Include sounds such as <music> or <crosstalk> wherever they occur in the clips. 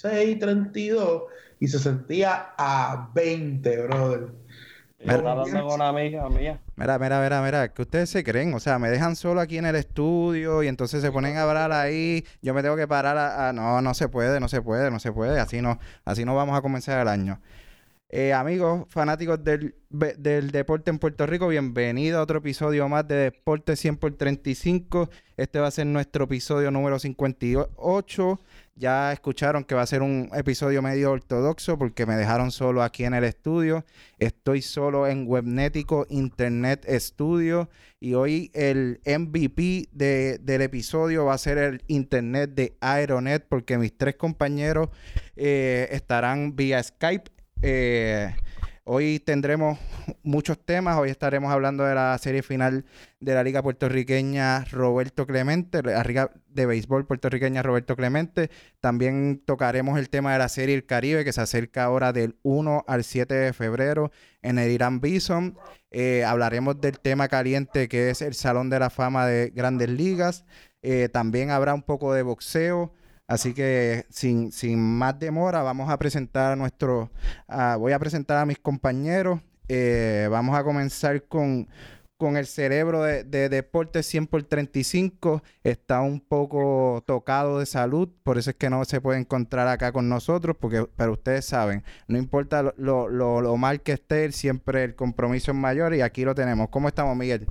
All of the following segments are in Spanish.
36, 32 y se sentía a 20, brother. Me está hablando con una amiga mía. Mira, mira, mira, mira, que ustedes se creen, o sea, me dejan solo aquí en el estudio y entonces se ponen a hablar ahí, yo me tengo que parar a, no, no se puede, no se puede, no se puede, así no, así no vamos a comenzar el año. Eh, amigos fanáticos del, del, deporte en Puerto Rico, bienvenido a otro episodio más de Deporte 100 por 35. Este va a ser nuestro episodio número 58. Ya escucharon que va a ser un episodio medio ortodoxo porque me dejaron solo aquí en el estudio. Estoy solo en Webnético Internet Studio y hoy el MVP del episodio va a ser el Internet de Aeronet porque mis tres compañeros eh, estarán vía Skype eh, hoy tendremos muchos temas. Hoy estaremos hablando de la serie final de la Liga Puertorriqueña Roberto Clemente, la Liga de Béisbol Puertorriqueña Roberto Clemente. También tocaremos el tema de la serie El Caribe, que se acerca ahora del 1 al 7 de febrero en el Irán Bison. Eh, hablaremos del tema caliente que es el Salón de la Fama de Grandes Ligas. Eh, también habrá un poco de boxeo. Así que sin, sin más demora, vamos a presentar a nuestro, voy a presentar a mis compañeros. Eh, vamos a comenzar con, con el cerebro de, de Deporte 100 por 35. Está un poco tocado de salud, por eso es que no se puede encontrar acá con nosotros, porque, pero ustedes saben, no importa lo, lo, lo mal que esté, siempre el compromiso es mayor y aquí lo tenemos. ¿Cómo estamos, Miguel?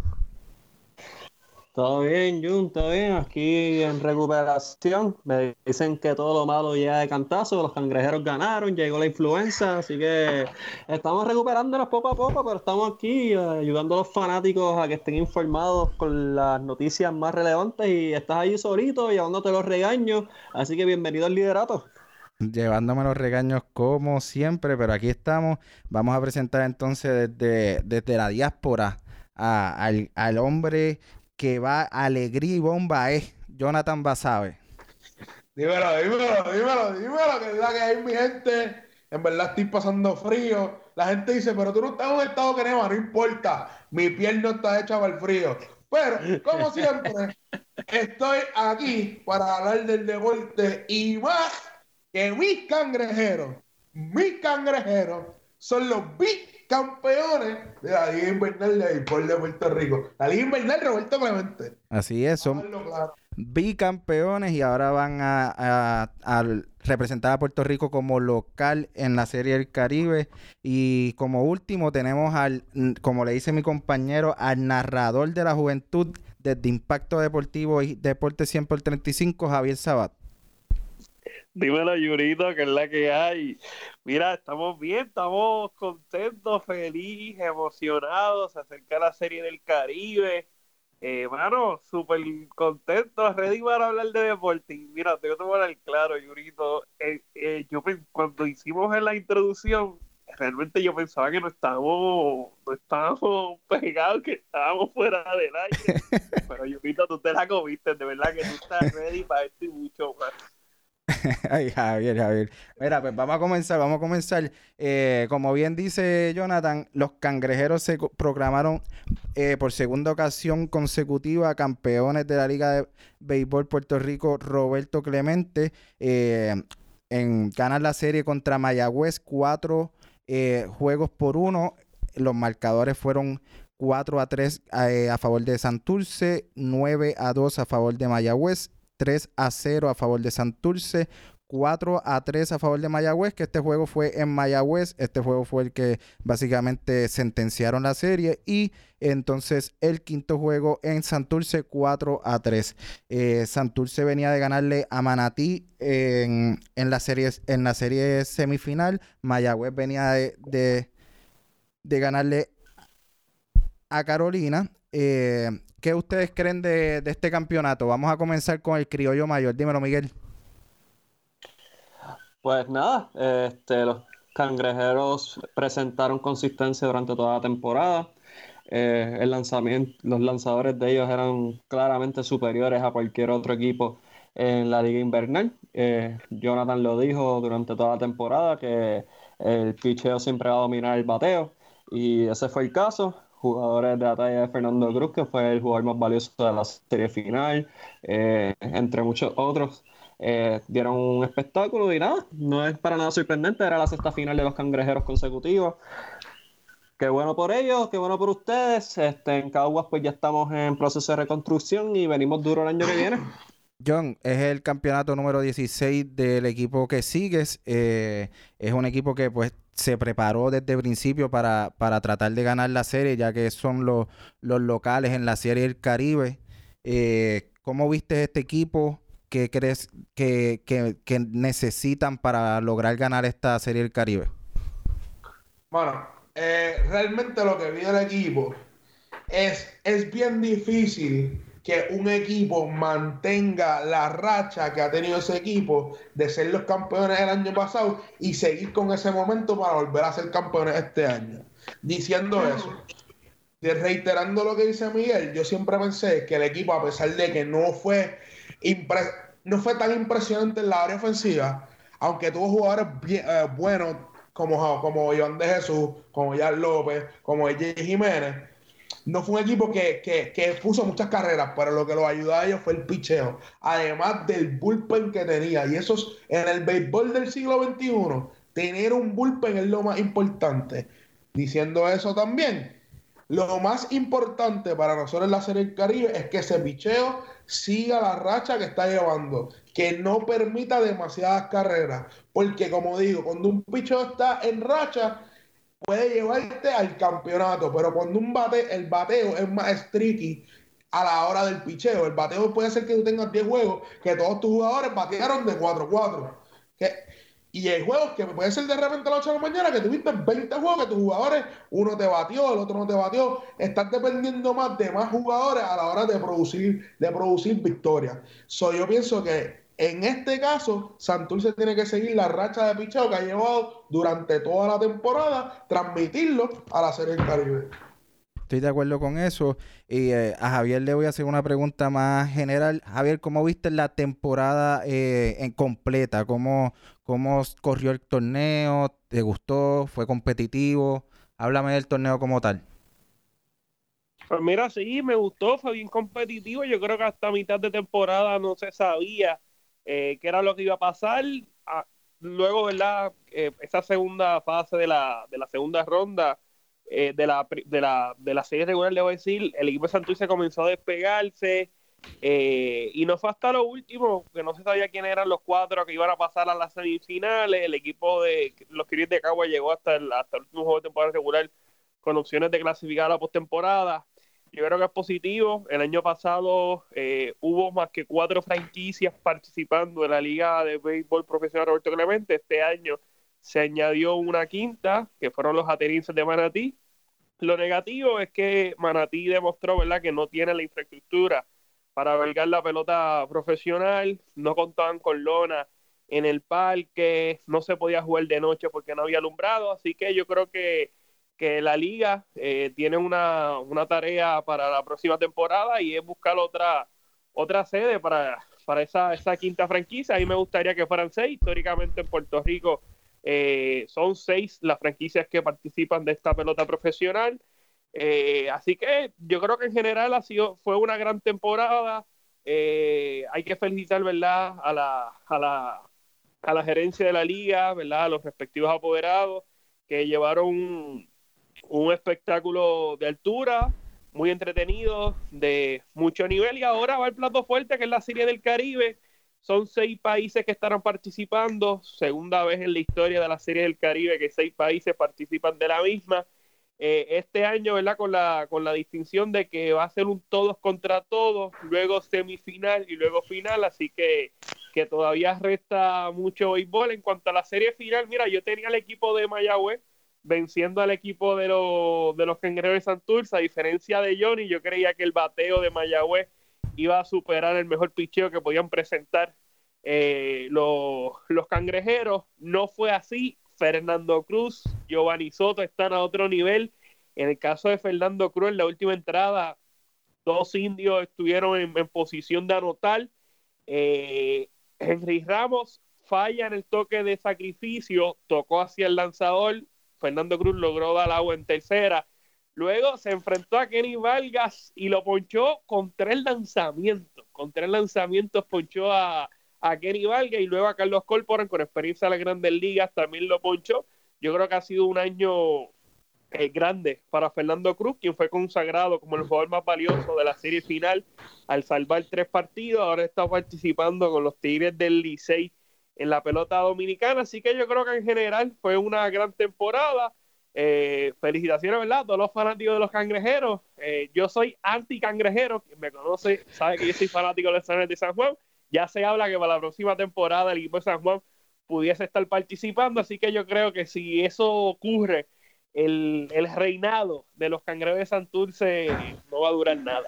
Todo bien, Jun, todo bien. Aquí en recuperación. Me dicen que todo lo malo llega de cantazo. Los cangrejeros ganaron, llegó la influenza. Así que estamos recuperándonos poco a poco, pero estamos aquí eh, ayudando a los fanáticos a que estén informados con las noticias más relevantes. Y estás ahí solito, llevándote los regaños. Así que bienvenido al liderato llevándome los regaños como siempre, pero aquí estamos. Vamos a presentar entonces desde, desde la diáspora al, al, hombre que va alegría y bomba es Jonathan Basabe. Dímelo, dímelo, dímelo, dímelo, que es que hay mi gente. En verdad estoy pasando frío. La gente dice, pero tú no estás en un estado que no importa. Mi piel no está hecha para el frío. Pero, como siempre, estoy aquí para hablar del deporte y más que mis cangrejeros, mis cangrejeros son los big campeones de la Liga Invernal de Béisbol de Puerto Rico. La Liga Invernal Roberto Clemente. Así es, son bicampeones y ahora van a, representar a Puerto Rico como local en la Serie del Caribe. Y como último tenemos al, como le dice mi compañero, al narrador de la juventud desde Impacto Deportivo y Deporte 100 por 35, Javier Sabat. Dímelo, Yurito, que es la que hay. Mira, estamos bien, estamos contentos, felices, emocionados. Se acerca la serie del Caribe. Eh, mano, súper contentos, ready para hablar de deporte. Y mira, te voy a tomar el claro, Yurito. Eh, eh, yo cuando hicimos en la introducción, realmente yo pensaba que no estábamos, no estábamos pegados, que estábamos fuera del aire. <laughs> Pero Yurito, tú te la comiste, de verdad que tú estás ready para esto y mucho más. <laughs> Ay, Javier, Javier. Mira, pues vamos a comenzar, vamos a comenzar. Eh, como bien dice Jonathan, los cangrejeros se proclamaron eh, por segunda ocasión consecutiva campeones de la Liga de Béisbol Puerto Rico, Roberto Clemente, eh, en ganar la serie contra Mayagüez, cuatro juegos por uno. Los marcadores fueron 4 a 3 a favor de Santurce, 9 a 2 a favor de Mayagüez 3 a 0 a favor de Santurce, 4 a 3 a favor de Mayagüez, que este juego fue en Mayagüez, este juego fue el que básicamente sentenciaron la serie y entonces el quinto juego en Santurce 4 a 3. Eh, Santurce venía de ganarle a Manatí en, la, serie, semifinal, Mayagüez venía de, de, ganarle a Carolina. Eh, ¿Qué ustedes creen de, este campeonato? Vamos a comenzar con el criollo mayor. Dímelo, Miguel. Pues nada, este, los cangrejeros presentaron consistencia durante toda la temporada. Eh, los lanzadores de ellos eran claramente superiores a cualquier otro equipo en la liga invernal. Eh, Jonathan lo dijo durante toda la temporada que el picheo siempre va a dominar el bateo y ese fue el caso jugadores de la talla de Fernando Cruz, que fue el jugador más valioso de la serie final, eh, entre muchos otros. eh, dieron un espectáculo y nada, no es para nada sorprendente, era la sexta final de los cangrejeros consecutivos. Qué bueno por ellos, qué bueno por ustedes. Este, en Caguas pues ya estamos en proceso de reconstrucción y venimos duro el año que viene. John, es el campeonato número 16 del equipo que sigues. Eh, es un equipo que pues se preparó desde el principio para, para tratar de ganar la serie, ya que son los, los locales en la serie del Caribe. Eh, ¿Cómo viste este equipo? ¿Qué crees que, necesitan para lograr ganar esta serie del Caribe? Bueno, eh, realmente lo que vi del equipo es, es bien difícil que un equipo mantenga la racha que ha tenido ese equipo de ser los campeones el año pasado y seguir con ese momento para volver a ser campeones este año. Diciendo eso, de reiterando lo que dice Miguel, yo siempre pensé que el equipo, a pesar de que no fue, no fue tan impresionante en la área ofensiva, aunque tuvo jugadores bien- eh, buenos como, como Iván de Jesús, como Jan López, como EJ Jiménez, no fue un equipo que, que, puso muchas carreras, pero lo que los ayudó a ellos fue el picheo. Además del bullpen que tenía. Y eso es, en el béisbol del siglo XXI, tener un bullpen es lo más importante. Diciendo eso también, lo más importante para nosotros en la Serie del Caribe es que ese picheo siga la racha que está llevando, que no permita demasiadas carreras, porque como digo, cuando un picheo está en racha, puede llevarte al campeonato, pero cuando un bate, el bateo es más tricky a la hora del picheo, el bateo puede ser que tú tengas 10 juegos, que todos tus jugadores batearon de 4-4, que y hay juegos que puede ser de repente a las 8 de la mañana que tuviste 20 juegos que tus jugadores, uno te batió, el otro no te batió. Estás dependiendo más de más jugadores a la hora de producir, de producir victorias. So, yo pienso que en este caso, Santurce tiene que seguir la racha de picheo que ha llevado durante toda la temporada, transmitirlo a la Serie del Caribe. Estoy de acuerdo con eso. Y eh, a Javier le voy a hacer una pregunta más general. Javier, ¿cómo viste la temporada eh, en completa? ¿Cómo, ¿Cómo corrió el torneo? ¿Te gustó? ¿Fue competitivo? Háblame del torneo como tal. Pues mira, sí, me gustó, fue bien competitivo. Yo creo que hasta mitad de temporada no se sabía eh, qué era lo que iba a pasar. Ah, luego, ¿verdad? Eh, esa segunda fase de la, de la segunda ronda eh, de, la, de, la, de la serie regular, le voy a decir, el equipo de Santurce comenzó a despegarse. eh, y no fue hasta lo último, que no se sabía quién eran los cuatro que iban a pasar a las semifinales. El equipo de los Kiris de Cagua llegó hasta el, hasta el último juego de temporada regular con opciones de clasificar a la postemporada. Yo creo que es positivo. El año pasado eh, hubo más que cuatro franquicias participando en la Liga de Béisbol Profesional Roberto Clemente. Este año se añadió una quinta, que fueron los atenienses de Manatí. Lo negativo es que Manatí demostró ¿verdad? que no tiene la infraestructura para albergar la pelota profesional. No contaban con lona en el parque, no se podía jugar de noche porque no había alumbrado. Así que yo creo que que la liga eh, tiene una, una, tarea para la próxima temporada y es buscar otra, otra sede para, para esa, esa, quinta franquicia. A mí me gustaría que fueran seis. Históricamente en Puerto Rico eh, son seis las franquicias que participan de esta pelota profesional. Eh, así que yo creo que en general ha sido, fue una gran temporada. hay que felicitar ¿verdad? A, la, a, la, a la gerencia de la liga, ¿verdad? a los respectivos apoderados que llevaron un, espectáculo de altura, muy entretenido, de mucho nivel. Y ahora va el plato fuerte, que es la Serie del Caribe. Son seis países que estarán participando. Segunda vez en la historia de la Serie del Caribe que seis países participan de la misma. Eh, este año, ¿verdad? Con la, con la distinción de que va a ser un todos contra todos, luego semifinal y luego final. Así que, que todavía resta mucho béisbol. En cuanto a la serie final, mira, yo tenía el equipo de Mayagüez venciendo al equipo de, los de los cangrejeros de Santurce. A diferencia de Johnny, yo creía que el bateo de Mayagüez iba a superar el mejor picheo que podían presentar eh, los, los cangrejeros. No fue así. Fernando Cruz, Giovanni Soto están a otro nivel. En el caso de Fernando Cruz, en la última entrada, dos indios estuvieron en, en posición de anotar. Eh, Henry Ramos falla en el toque de sacrificio, tocó hacia el lanzador, Fernando Cruz logró dar agua en tercera. Luego se enfrentó a Kenny Vargas y lo ponchó con tres lanzamientos. Con tres lanzamientos ponchó a, a Kenny Valga y luego a Carlos Corporan con experiencia en las grandes ligas también lo ponchó. Yo creo que ha sido un año eh, grande para Fernando Cruz, quien fue consagrado como el jugador más valioso de la serie final al salvar tres partidos. Ahora está participando con los Tigres del Licey en la pelota dominicana. Así que yo creo que en general fue una gran temporada. Eh, felicitaciones, ¿verdad? A todos los fanáticos de los cangrejeros. Eh, yo soy anti-cangrejero. Quien me conoce sabe que yo soy fanático de los Estados de San Juan. Ya se habla que para la próxima temporada el equipo de San Juan pudiese estar participando. Así que yo creo que si eso ocurre, el, el reinado de los cangrejos de Santurce no va a durar nada.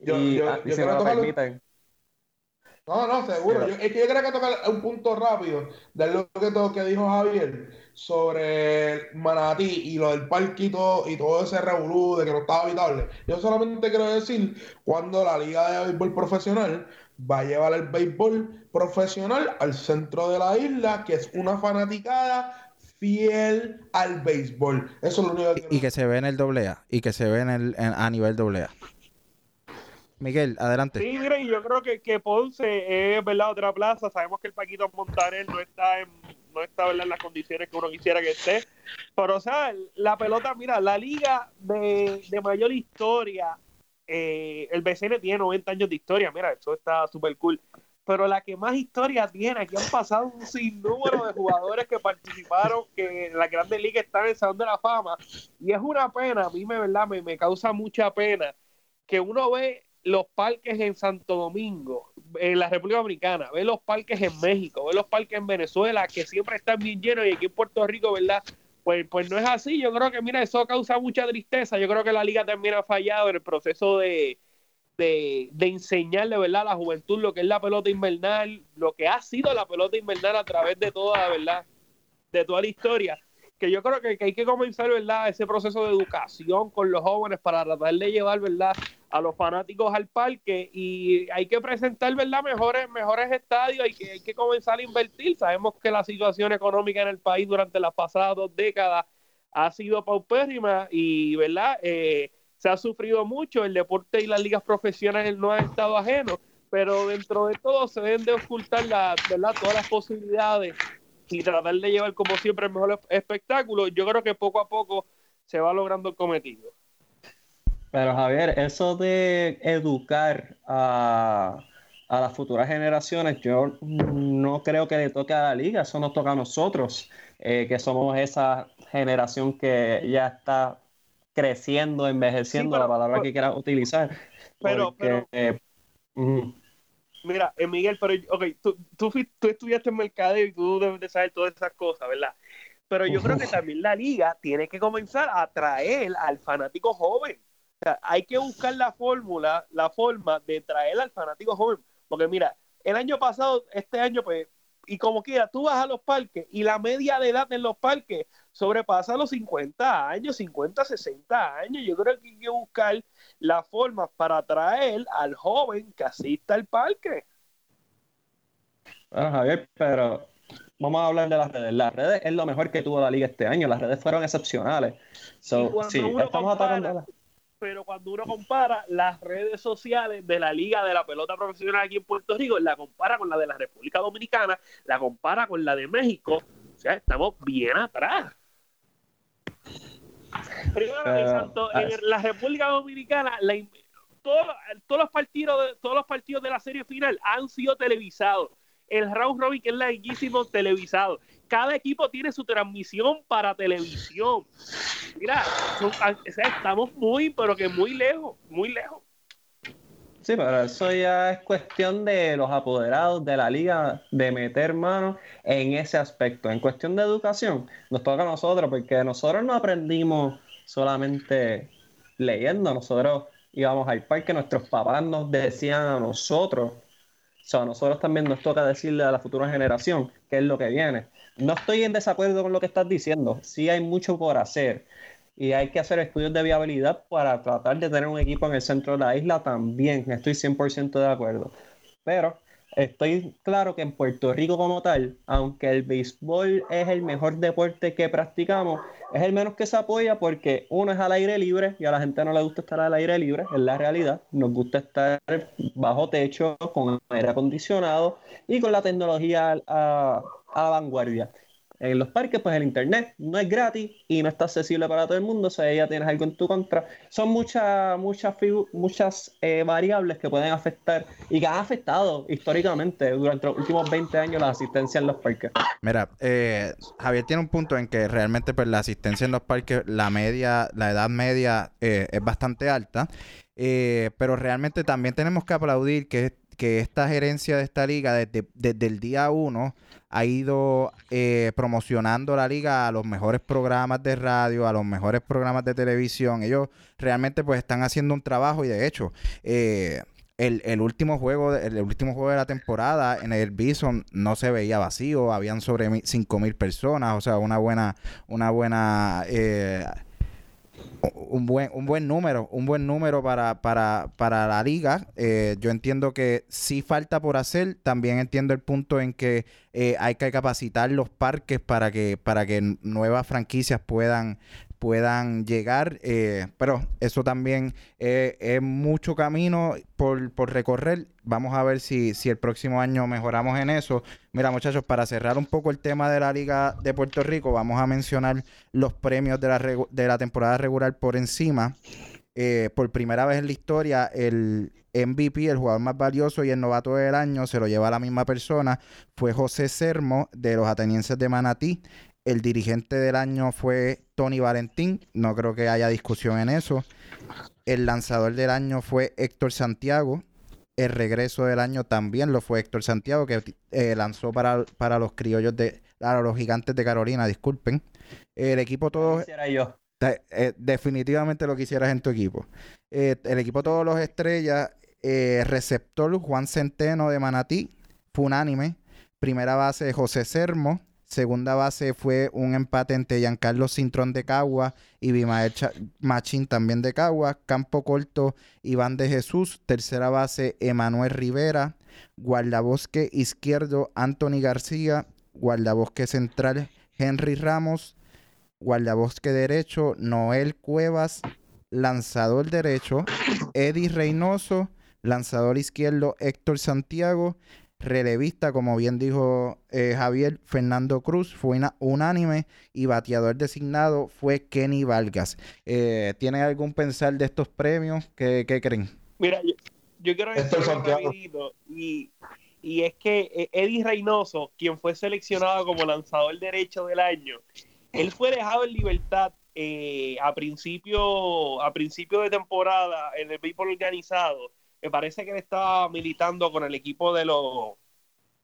Yo, y, yo, yo si me lo permiten, No, no, seguro. Yo- es que yo quería que tocar un punto rápido de lo que, todo que dijo Javier sobre Manatí y lo del parque y todo, y todo ese revolú de que no estaba habitable. Yo solamente quiero decir cuando la Liga de Béisbol Profesional va a llevar el béisbol profesional al centro de la isla, que es una fanaticada fiel al béisbol. Eso es lo único que quiero Y que se ve en el doble A. Y que se ve en el, en- a nivel doble A. Miguel, adelante. Sí, y yo creo que, que Ponce es verdad otra plaza. Sabemos que el Paquito Montaner no está en, no está ¿verdad? en las condiciones que uno quisiera que esté. Pero, o sea, la pelota, mira, la liga de, de mayor historia, eh, el BCN tiene 90 años de historia. Mira, eso está súper cool. Pero la que más historia tiene, aquí han pasado un sinnúmero de jugadores que participaron, que en la Grandes Ligas están en el Salón de la Fama. Y es una pena, a mí me, ¿verdad? me, me causa mucha pena que uno ve los parques en Santo Domingo, en la República Dominicana, ve los parques en México, ve los parques en Venezuela, que siempre están bien llenos, y aquí en Puerto Rico, ¿verdad? Pues, pues no es así. Yo creo que, mira, eso causa mucha tristeza. Yo creo que la liga también ha fallado en el proceso de, de, de enseñarle, ¿verdad?, a la juventud lo que es la pelota invernal, lo que ha sido la pelota invernal a través de toda, ¿verdad?, de toda la historia. Que yo creo que, que hay que comenzar, ¿verdad?, ese proceso de educación con los jóvenes para tratar de llevar, ¿verdad?, a los fanáticos al parque y hay que presentar, ¿verdad?, mejores, mejores estadios, hay que, hay que comenzar a invertir. Sabemos que la situación económica en el país durante las pasadas dos décadas ha sido paupérrima y, ¿verdad?, eh, se ha sufrido mucho, el deporte y las ligas profesionales no han estado ajenos, pero dentro de todo se deben de ocultar la, ¿verdad? todas las posibilidades y tratar de llevar como siempre el mejor espectáculo. Yo creo que poco a poco se va logrando el cometido. Pero Javier, eso de educar a, a las futuras generaciones, yo no creo que le toque a la liga, eso nos toca a nosotros, eh, que somos esa generación que ya está creciendo, envejeciendo, Sí, pero- la palabra pero- que quieras utilizar. pero- porque, eh. Mira, eh, Miguel, pero, ok, tú, tú estudiaste en mercadeo y tú debes de saber todas esas cosas, ¿verdad? Pero yo creo que también la liga tiene que comenzar a atraer al fanático joven. Sea, hay que buscar la fórmula, la forma de traer al fanático joven. Porque mira, el año pasado, este año, pues, y como quiera, tú vas a los parques y la media de edad en los parques sobrepasa los 50 años, 50, 60 años. Yo creo que hay que buscar la forma para atraer al joven que asista al parque. Bueno, Javier, pero vamos a hablar de las redes. Las redes es lo mejor que tuvo la liga este año. Las redes fueron excepcionales. So, sí, estamos compara- atacando. Pero cuando uno compara las redes sociales de la Liga de la Pelota Profesional aquí en Puerto Rico, la compara con la de la República Dominicana, la compara con la de México, o sea, estamos bien atrás. Primero, Pero, Santo- en ah, la República Dominicana, la in- todos, todos los partidos de, todos los partidos de la serie final han sido televisados. El round robin que es larguísimo televisado. Cada equipo tiene su transmisión para televisión. Mira, son- o sea, estamos muy, pero que muy lejos, muy lejos. Sí, pero eso ya es cuestión de los apoderados de la liga de meter mano en ese aspecto. En cuestión de educación, nos toca a nosotros, porque nosotros no aprendimos solamente leyendo, nosotros íbamos al parque, nuestros papás nos decían a nosotros. O sea, a nosotros también nos toca decirle a la futura generación qué es lo que viene. No estoy en desacuerdo con lo que estás diciendo, sí hay mucho por hacer y hay que hacer estudios de viabilidad para tratar de tener un equipo en el centro de la isla también. Estoy 100% de acuerdo. Pero estoy claro que en Puerto Rico como tal, aunque el béisbol es el mejor deporte que practicamos, es el menos que se apoya porque uno es al aire libre y a la gente no le gusta estar al aire libre, es la realidad. Nos gusta estar bajo techo, con aire acondicionado y con la tecnología a, a la vanguardia. En los parques, pues el internet no es gratis y no está accesible para todo el mundo, o sea, ya tienes algo en tu contra. Son muchas, muchas, muchas eh, variables que pueden afectar y que han afectado históricamente durante los últimos 20 años la asistencia en los parques. Mira, eh, Javier tiene un punto en que realmente pues la asistencia en los parques, la media, la edad media eh, es bastante alta, pero realmente también tenemos que aplaudir que, que esta gerencia de esta liga desde, desde el día uno ha ido eh, promocionando la liga a los mejores programas de radio, a los mejores programas de televisión. Ellos realmente pues están haciendo un trabajo y de hecho... Eh, el, último juego el, último juego de la temporada en el Bison no se veía vacío habían sobre cinco mil personas o sea una buena una buena eh, un buen, un buen número, un buen número para, para, para la liga. Eh, yo entiendo que sí falta por hacer. También entiendo el punto en que eh, hay que capacitar los parques para que, para que nuevas franquicias puedan, puedan llegar, eh, pero eso también es mucho camino por, recorrer. Vamos a ver si, si, el próximo año mejoramos en eso. Mira, muchachos, para cerrar un poco el tema de la Liga de Puerto Rico, vamos a mencionar los premios de la, de la temporada regular por encima. Eh, por primera vez en la historia, el MVP, el jugador más valioso y el novato del año, se lo lleva a la misma persona. Fue José Sermo de los atenienses de Manatí. El dirigente del año fue Tony Valentín, no creo que haya discusión en eso. El lanzador del año fue Héctor Santiago. El regreso del año también lo fue Héctor Santiago, que eh, lanzó para, para, los criollos de, para los gigantes de Carolina, disculpen. El equipo todo... yo. Eh, definitivamente lo quisieras en tu equipo. Eh, el equipo todos los estrellas, receptor Juan Centeno de Manatí, fue unánime. Primera base José Sermo. Segunda base fue un empate entre Giancarlo Cintrón de Cagua y Bimael Machín también de Cagua. Campo corto Iván de Jesús. Tercera base Emanuel Rivera. Guardabosque izquierdo Anthony García. Guardabosque central Henry Ramos. Guardabosque derecho Noel Cuevas. Lanzador derecho Eddie Reynoso. Lanzador izquierdo Héctor Santiago relevista, como bien dijo eh, Javier, Fernando Cruz, fue unánime y bateador designado fue Kenny Vargas. Eh, ¿Tienen algún pensar de estos premios? ¿Qué, creen? Mira, yo, quiero decir rapidito y, y es que eh, Eddie Reynoso, quien fue seleccionado como lanzador derecho del año, él fue dejado en libertad a principio a principio de temporada en el béisbol organizado me parece que él estaba militando con el equipo de los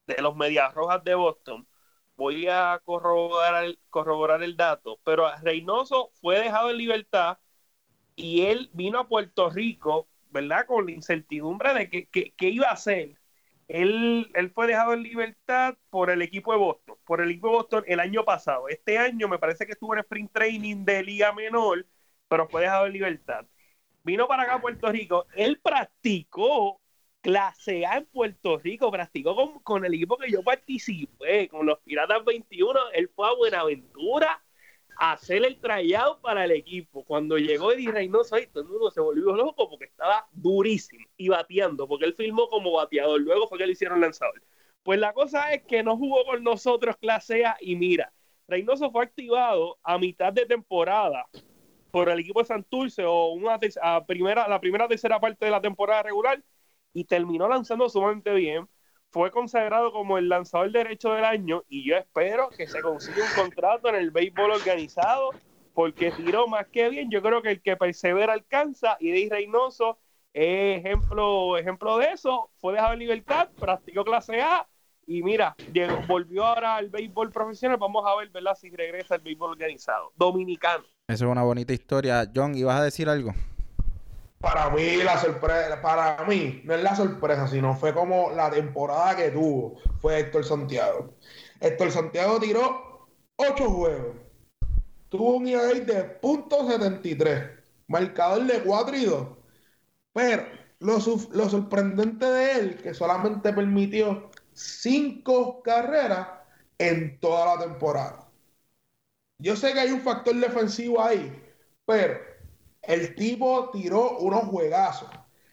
de los Medias Rojas de Boston. Voy a corroborar el, corroborar el dato, pero Reynoso fue dejado en libertad y él vino a Puerto Rico, ¿verdad? Con la incertidumbre de qué iba a hacer. Él, él fue dejado en libertad por el equipo de Boston, por el equipo de Boston el año pasado. Este año me parece que estuvo en sprint training de Liga Menor, pero fue dejado en libertad vino para acá a Puerto Rico, él practicó clase A en Puerto Rico, practicó con, el equipo que yo participé, con los Piratas 21, él fue a Buenaventura a hacer el tryout para el equipo. Cuando llegó Eddie Reynoso, ahí todo el mundo se volvió loco porque estaba durísimo y bateando, porque él filmó como bateador, luego fue que le hicieron lanzador. Pues la cosa es que no jugó con nosotros clase A y mira, Reynoso fue activado a mitad de temporada por el equipo de Santurce o una primera, la primera tercera parte de la temporada regular y terminó lanzando sumamente bien. Fue consagrado como el lanzador derecho del año y yo espero que se consiga un contrato en el béisbol organizado porque tiró más que bien. Yo creo que el que persevera alcanza y de Reynoso es ejemplo, ejemplo de eso. Fue dejado en libertad, practicó clase A y mira, volvió ahora al béisbol profesional. Vamos a ver, ¿verdad? Si regresa al béisbol organizado. Dominicano. Eso es una bonita historia. John, ¿ibas a decir algo? Para mí, la sorpresa, para mí, no es la sorpresa, sino fue como la temporada que tuvo, fue Héctor Santiago. Héctor Santiago tiró ocho juegos. Tuvo un ERA de .73, marcador de 4 y 2. Pero lo, lo sorprendente de él, que solamente permitió cinco carreras en toda la temporada. Yo sé que hay un factor defensivo ahí, pero el tipo tiró unos juegazos.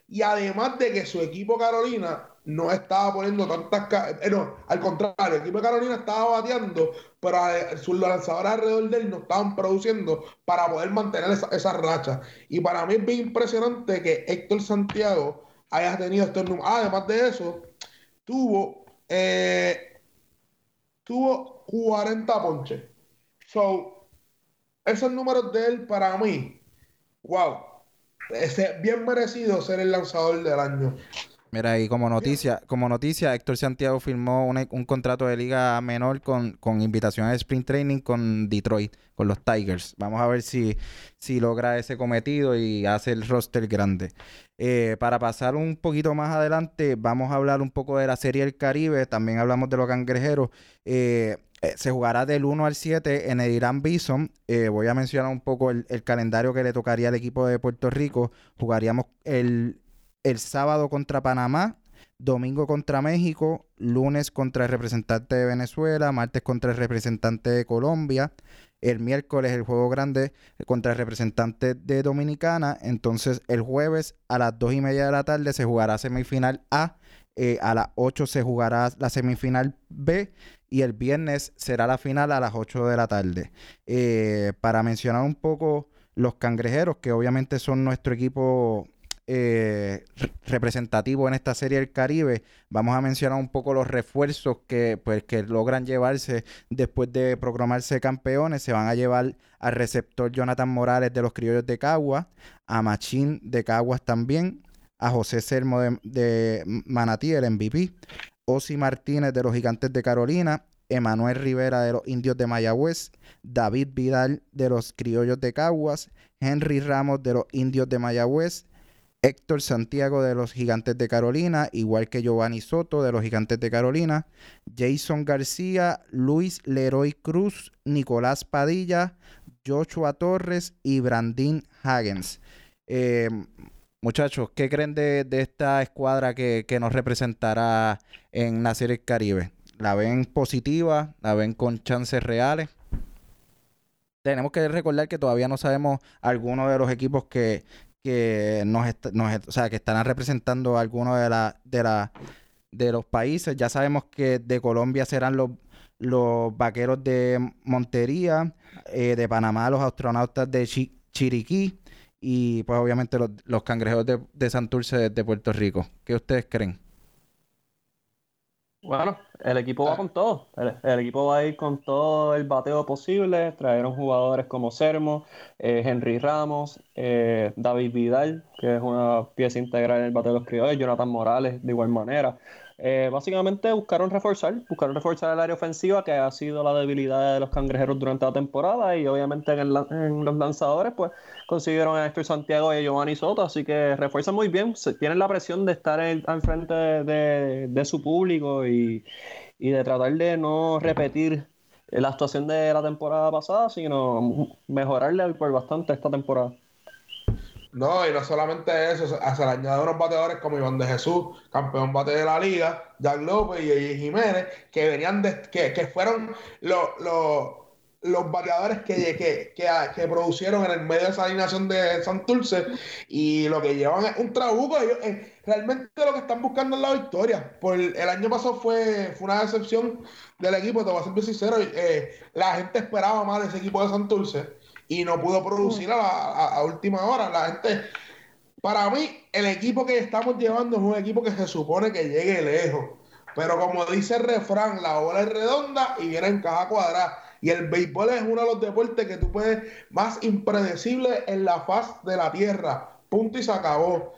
Y además de que su equipo Carolina no estaba poniendo tantas. Eh, al contrario, el equipo Carolina estaba bateando, pero sus lanzadores alrededor de él no estaban produciendo para poder mantener esa, racha. Y para mí es bien impresionante que Héctor Santiago haya tenido estos números. Ah, además de eso, tuvo. Eh, tuvo 40 ponches. So, esos números de él para mí, wow, es bien merecido ser el lanzador del año. Mira, y como noticia, como noticia, Héctor Santiago firmó un contrato de liga menor con, con invitación a sprint training con Detroit, con los Tigers. Vamos a ver si, si logra ese cometido y hace el roster grande. Eh, para pasar un poquito más adelante, vamos a hablar un poco de la Serie del Caribe. También hablamos de los cangrejeros. Eh, eh, se jugará del 1 al 7 en el Irán Bison. voy a mencionar un poco el, el, calendario que le tocaría al equipo de Puerto Rico. Jugaríamos el el sábado contra Panamá, domingo contra México, lunes contra el representante de Venezuela, martes contra el representante de Colombia, el miércoles el juego grande contra el representante de Dominicana, entonces el jueves a las dos y media de la tarde se jugará semifinal A, eh, a las 8 se jugará la semifinal B y el viernes será la final a las 8 de la tarde. Eh, para mencionar un poco los cangrejeros, que obviamente son nuestro equipo eh, representativo en esta serie del Caribe, vamos a mencionar un poco los refuerzos que, pues, que logran llevarse después de proclamarse campeones. Se van a llevar al receptor Jonathan Morales de los Criollos de Caguas, a Machín de Caguas también, a José Sermo de, de Manatí, el MVP, Osi Martínez de los Gigantes de Carolina, Emanuel Rivera de los Indios de Mayagüez, David Vidal de los Criollos de Caguas, Henry Ramos de los Indios de Mayagüez, Héctor Santiago de los Gigantes de Carolina, igual que Giovanni Soto de los Gigantes de Carolina, Jason García, Luis Leroy Cruz, Nicolás Padilla, Joshua Torres y Brandín Hagens. Eh, muchachos, ¿qué creen de, esta escuadra que, nos representará en la Serie Caribe? ¿La ven positiva? ¿La ven con chances reales? Tenemos que recordar que todavía no sabemos algunos de los equipos que, que nos, o sea, que estarán representando algunos de la, de la, de los países. Ya sabemos que de Colombia serán los, los vaqueros de Montería, eh, de Panamá los astronautas de Chiriquí y pues obviamente los, los cangrejos de, de Santurce de Puerto Rico. ¿Qué ustedes creen? Bueno, el equipo va con todo. El, equipo va a ir con todo el bateo posible. Trajeron jugadores como Sermo, eh, Henry Ramos, eh, David Vidal, que es una pieza integral en el bateo de los criollos, Jonathan Morales, de igual manera. Eh, básicamente buscaron reforzar, buscaron reforzar el área ofensiva, que ha sido la debilidad de los cangrejeros durante la temporada, y obviamente en, los lanzadores, pues consiguieron a Héctor Santiago y a Giovanni Soto, así que refuerzan muy bien, tienen la presión de estar al frente de, su público y, y de tratar de no repetir la actuación de la temporada pasada, sino mejorarle por bastante esta temporada. No, y no solamente eso, se le añade unos bateadores como Iván de Jesús, campeón bate de la liga, Jack López y Jiménez, que venían de, que, que fueron los, los, bateadores que, que, que, producieron en el medio de esa alineación de Santurce y lo que llevan es un trabuco. Ellos, realmente lo que están buscando es la victoria. Por el, año pasado fue, fue una decepción del equipo, te voy a ser sincero. Eh, la gente esperaba más de ese equipo de Santurce y no pudo producir a, última hora. La gente, para mí, el equipo que estamos llevando es un equipo que se supone que llegue lejos. Pero como dice el refrán, la bola es redonda y viene en caja cuadrada. Y el béisbol es uno de los deportes que tú puedes más impredecible en la faz de la tierra. Punto y se acabó.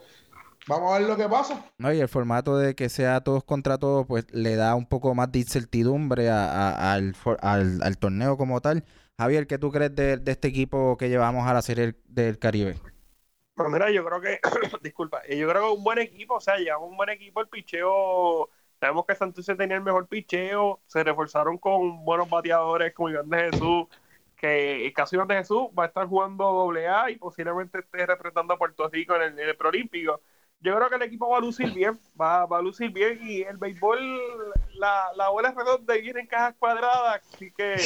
Vamos a ver lo que pasa. No, y el formato de que sea todos contra todos, pues le da un poco más de incertidumbre al, al, torneo como tal. Javier, ¿qué tú crees de, este equipo que llevamos a la Serie del Caribe? Pues mira, yo creo que, <coughs> disculpa, eh, yo creo que un buen equipo, o sea, llevamos un buen equipo, el picheo, sabemos que Santurce tenía el mejor picheo, se reforzaron con buenos bateadores como Iván de Jesús, que el caso Iván de Jesús va a estar jugando doble A y posiblemente esté representando a Puerto Rico en el, en el yo creo que el equipo va a lucir bien, va, va a lucir bien y el béisbol, la, la bola es redonda y viene en cajas cuadradas, así que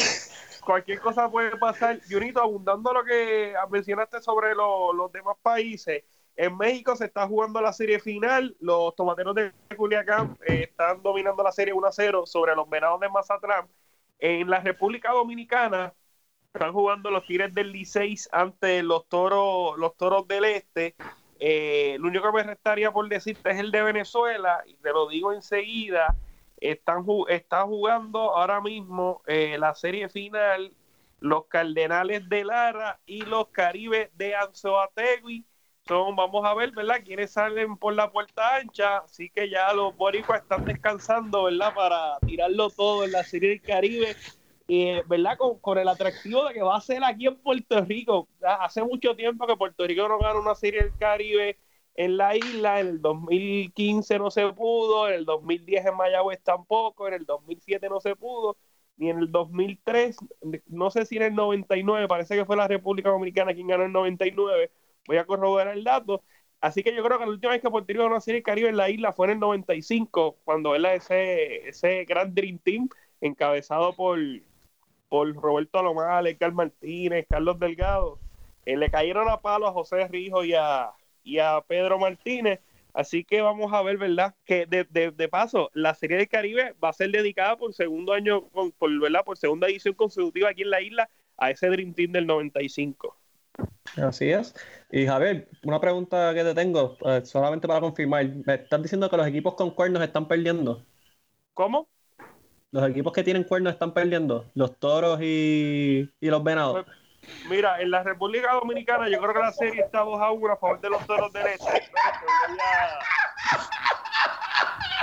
cualquier cosa puede pasar. Junito, abundando lo que mencionaste sobre lo- los demás países, en México se está jugando la serie final, los tomateros de Culiacán eh, están dominando la serie 1-0 sobre los venados de Mazatlán. En la República Dominicana están jugando los Tigres del Liceis ante los Toros, los Toros del Este. Eh, lo único que me restaría por decirte es el de Venezuela, y te lo digo enseguida, están está jugando ahora mismo eh, la serie final los Cardenales de Lara y los Caribes de Anzoátegui. Son, vamos a ver, ¿verdad? Quienes salen por la puerta ancha, así que ya los boricuas están descansando, ¿verdad? Para tirarlo todo en la serie del Caribe, ¿verdad? Con, con el atractivo de que va a ser aquí en Puerto Rico. Hace mucho tiempo que Puerto Rico no gana una serie del Caribe en la isla, en el 2015 no se pudo, en el 2010 en Mayagüez tampoco, en el 2007 no se pudo, ni en el 2003, no sé si en el 99, parece que fue la República Dominicana quien ganó el 99, voy a corroborar el dato. Así que yo creo que la última vez que Puerto Rico ganó una serie Caribe en la isla fue en el 95, cuando ¿verdad? ese, ese gran Dream Team encabezado por, por Roberto Alomar, Edgar Martínez, Carlos Delgado, eh, le cayeron a palo a José Rijo y a, y a Pedro Martínez. Así que vamos a ver, ¿verdad? Que de, de, de paso, la Serie del Caribe va a ser dedicada por segundo año, con- por, ¿verdad? Por segunda edición consecutiva aquí en la isla a ese Dream Team del 95. Así es. Y Javier, una pregunta que te tengo, eh, solamente para confirmar. ¿Me estás diciendo que los equipos con cuernos están perdiendo? ¿Cómo? Los equipos que tienen cuernos están perdiendo. Los toros y, y los venados. Mira, en la República Dominicana yo creo que la serie está 2 a 1 a favor de los toros del este.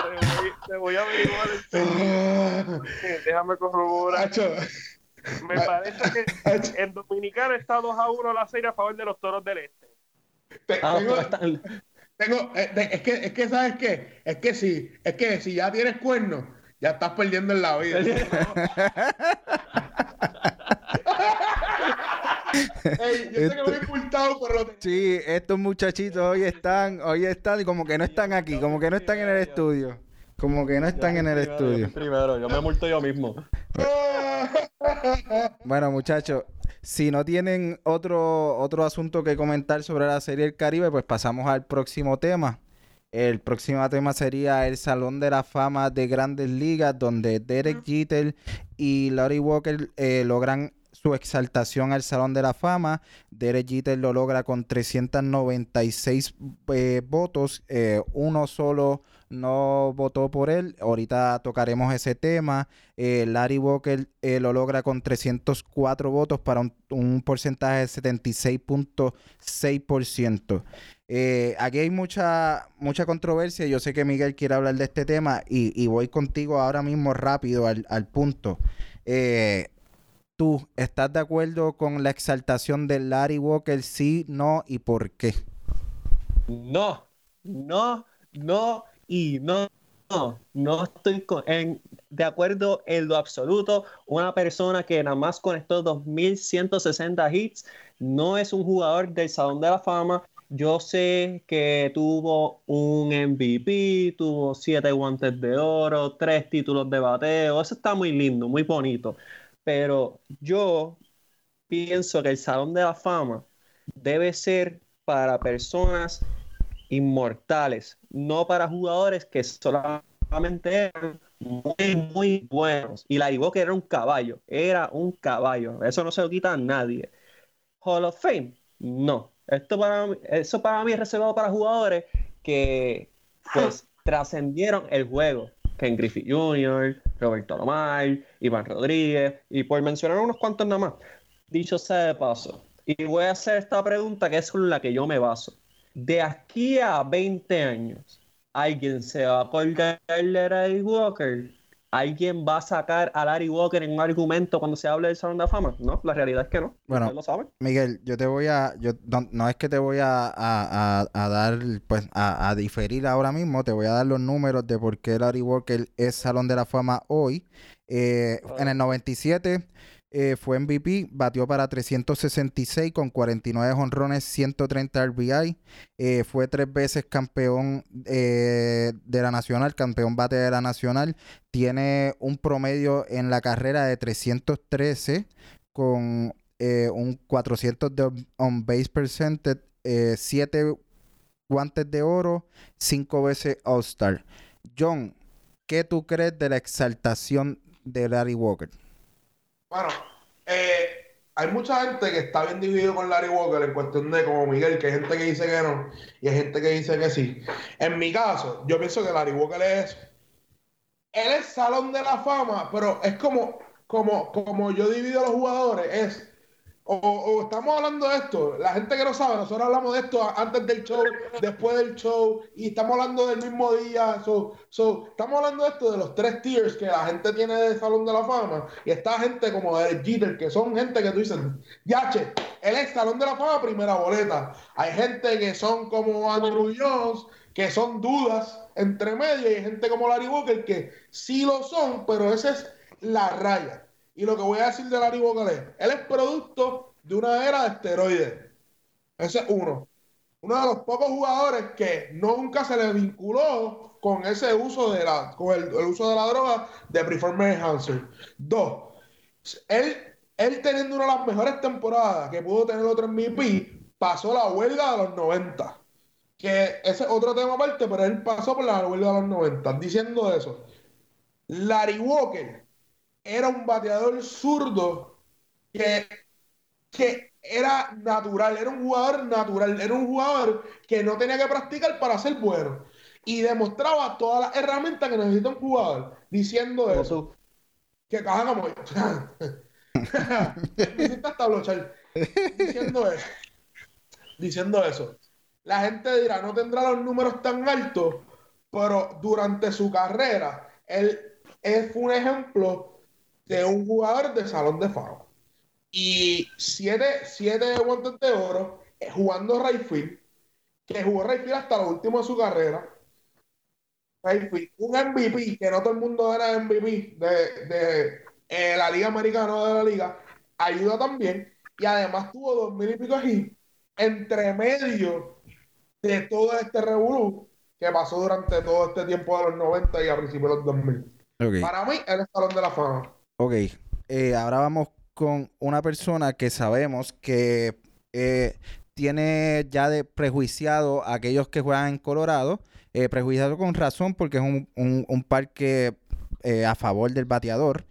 Pero te voy a... Averiguar el Déjame corroborar. Me parece que en Dominicana está 2 a 1 la serie a favor de los toros del este. te- Ah, tengo, tengo- eh, de- es que, es que, ¿sabes qué? Es que si, es que si ya tienes cuernos, ya estás perdiendo en la vida. <laughs> Ey, yo sé que me he ocultado, pero lo tengo. Sí, estos muchachitos hoy están, hoy están y como que no están aquí, como que no están en el estudio. Como que no están en el Primero, estudio. Primero, yo me multo yo mismo. <laughs> Bueno, muchachos, si no tienen otro, otro asunto que comentar sobre la serie del Caribe, pues pasamos al próximo tema. El próximo tema sería el Salón de la Fama de Grandes Ligas, donde Derek Jeter y Larry Walker eh, logran su exaltación al Salón de la Fama. Derek Jeter lo logra con 396 eh, votos. eh, uno solo no votó por él. Ahorita tocaremos ese tema. Eh, Larry Walker lo logra con 304 votos para un, porcentaje de 76.6%. Eh, aquí hay mucha, mucha controversia. Yo sé que Miguel quiere hablar de este tema y, voy contigo ahora mismo rápido al, al punto. ¿Tú estás de acuerdo con la exaltación de Larry Walker? Sí, no y por qué. No, no, no y no. No, no estoy en- de acuerdo en lo absoluto. Una persona que nada más conectó 2.160 hits no es un jugador del Salón de la Fama. Yo sé que tuvo un MVP, tuvo siete guantes de oro, tres títulos de bateo. Eso está muy lindo, muy bonito. Pero yo pienso que el Salón de la Fama debe ser para personas inmortales, no para jugadores que solamente eran muy, muy buenos. Y Larry Walker era un caballo, era un caballo. Eso no se lo quita a nadie. Hall of Fame, no. Esto eso para mí es reservado para jugadores que pues trascendieron el juego. Ken Griffey Jr., Roberto Alomar, Iván Rodríguez, y por mencionar unos cuantos nada más. Dicho sea de paso, y voy a hacer esta pregunta que es con la que yo me baso. De aquí a 20 años, ¿alguien se va a acordar de Larry Walker? ¿Alguien va a sacar a Larry Walker en un argumento cuando se hable del Salón de la Fama? No, la realidad es que no. Bueno, lo saben. Miguel, yo te voy a, yo no, no es que te voy a, a- a- a dar, pues, a, a diferir ahora mismo, te voy a dar los números de por qué Larry Walker es Salón de la Fama hoy. Eh, en el 97 eh, fue MVP, batió para 366 con 49 honrones, 130 RBI. eh, fue tres veces campeón eh, de la Nacional, campeón bate de la Nacional. Tiene un promedio en la carrera de 313 con eh, un 400 de on- on base percentage, 7 guantes de oro, 5 veces All-Star. John, ¿qué tú crees de la exaltación de Larry Walker? Bueno, eh, hay mucha gente que está bien dividido con Larry Walker en cuestión de como Miguel, que hay gente que dice que no y hay gente que dice que sí. En mi caso, yo pienso que Larry Walker es. Él es salón de la fama, pero es como, como, como yo divido a los jugadores, es. O, estamos hablando de esto, la gente que no sabe, nosotros hablamos de esto antes del show, después del show, y estamos hablando del mismo día. So, so, estamos hablando de esto de los tres tiers que la gente tiene de Salón de la Fama, y esta gente como Derek Jeter, que son gente que tú dices, Yache, él es Salón de la Fama, primera boleta. Hay gente que son como Andrew Jones, que son dudas entre medio, y hay gente como Larry Walker que sí lo son, pero esa es la raya. Y lo que voy a decir de Larry Walker es, él es producto de una era de esteroides. Ese es uno. Uno de los pocos jugadores que nunca se le vinculó con ese uso de la, con el, el uso de la droga de Performance Enhancer. Dos, él, él teniendo una de las mejores temporadas que pudo tener otro MVP, pasó la huelga de los 90. Que ese es otro tema aparte, pero él pasó por la huelga de los 90. Diciendo eso, Larry Walker era un bateador zurdo que, que era natural, era un jugador natural, era un jugador que no tenía que practicar para ser bueno. Y demostraba todas las herramientas que necesita un jugador, diciendo Como eso. tú. Que caja como yo. <laughs> Hasta blochar. Diciendo eso. Diciendo eso. La gente dirá, no tendrá los números tan altos, pero durante su carrera, él, él fue un ejemplo de un jugador de salón de fama. Y siete, siete guantes de oro, eh, jugando Rayfield, que jugó Rayfield hasta lo último de su carrera. Rayfield, un MVP, que no todo el mundo era MVP de, de eh, la Liga Americana de la Liga, ayuda también. Y además tuvo dos mil y pico hits entre medio de todo este revolú que pasó durante todo este tiempo de los 90 y a principios de los 2000. Ok. Para mí, él es Salón de la Fama. Ok, eh, ahora vamos con una persona que sabemos que eh, tiene ya de prejuiciado a aquellos que juegan en Colorado, eh, prejuiciado con razón porque es un, un- un parque eh, a favor del bateador.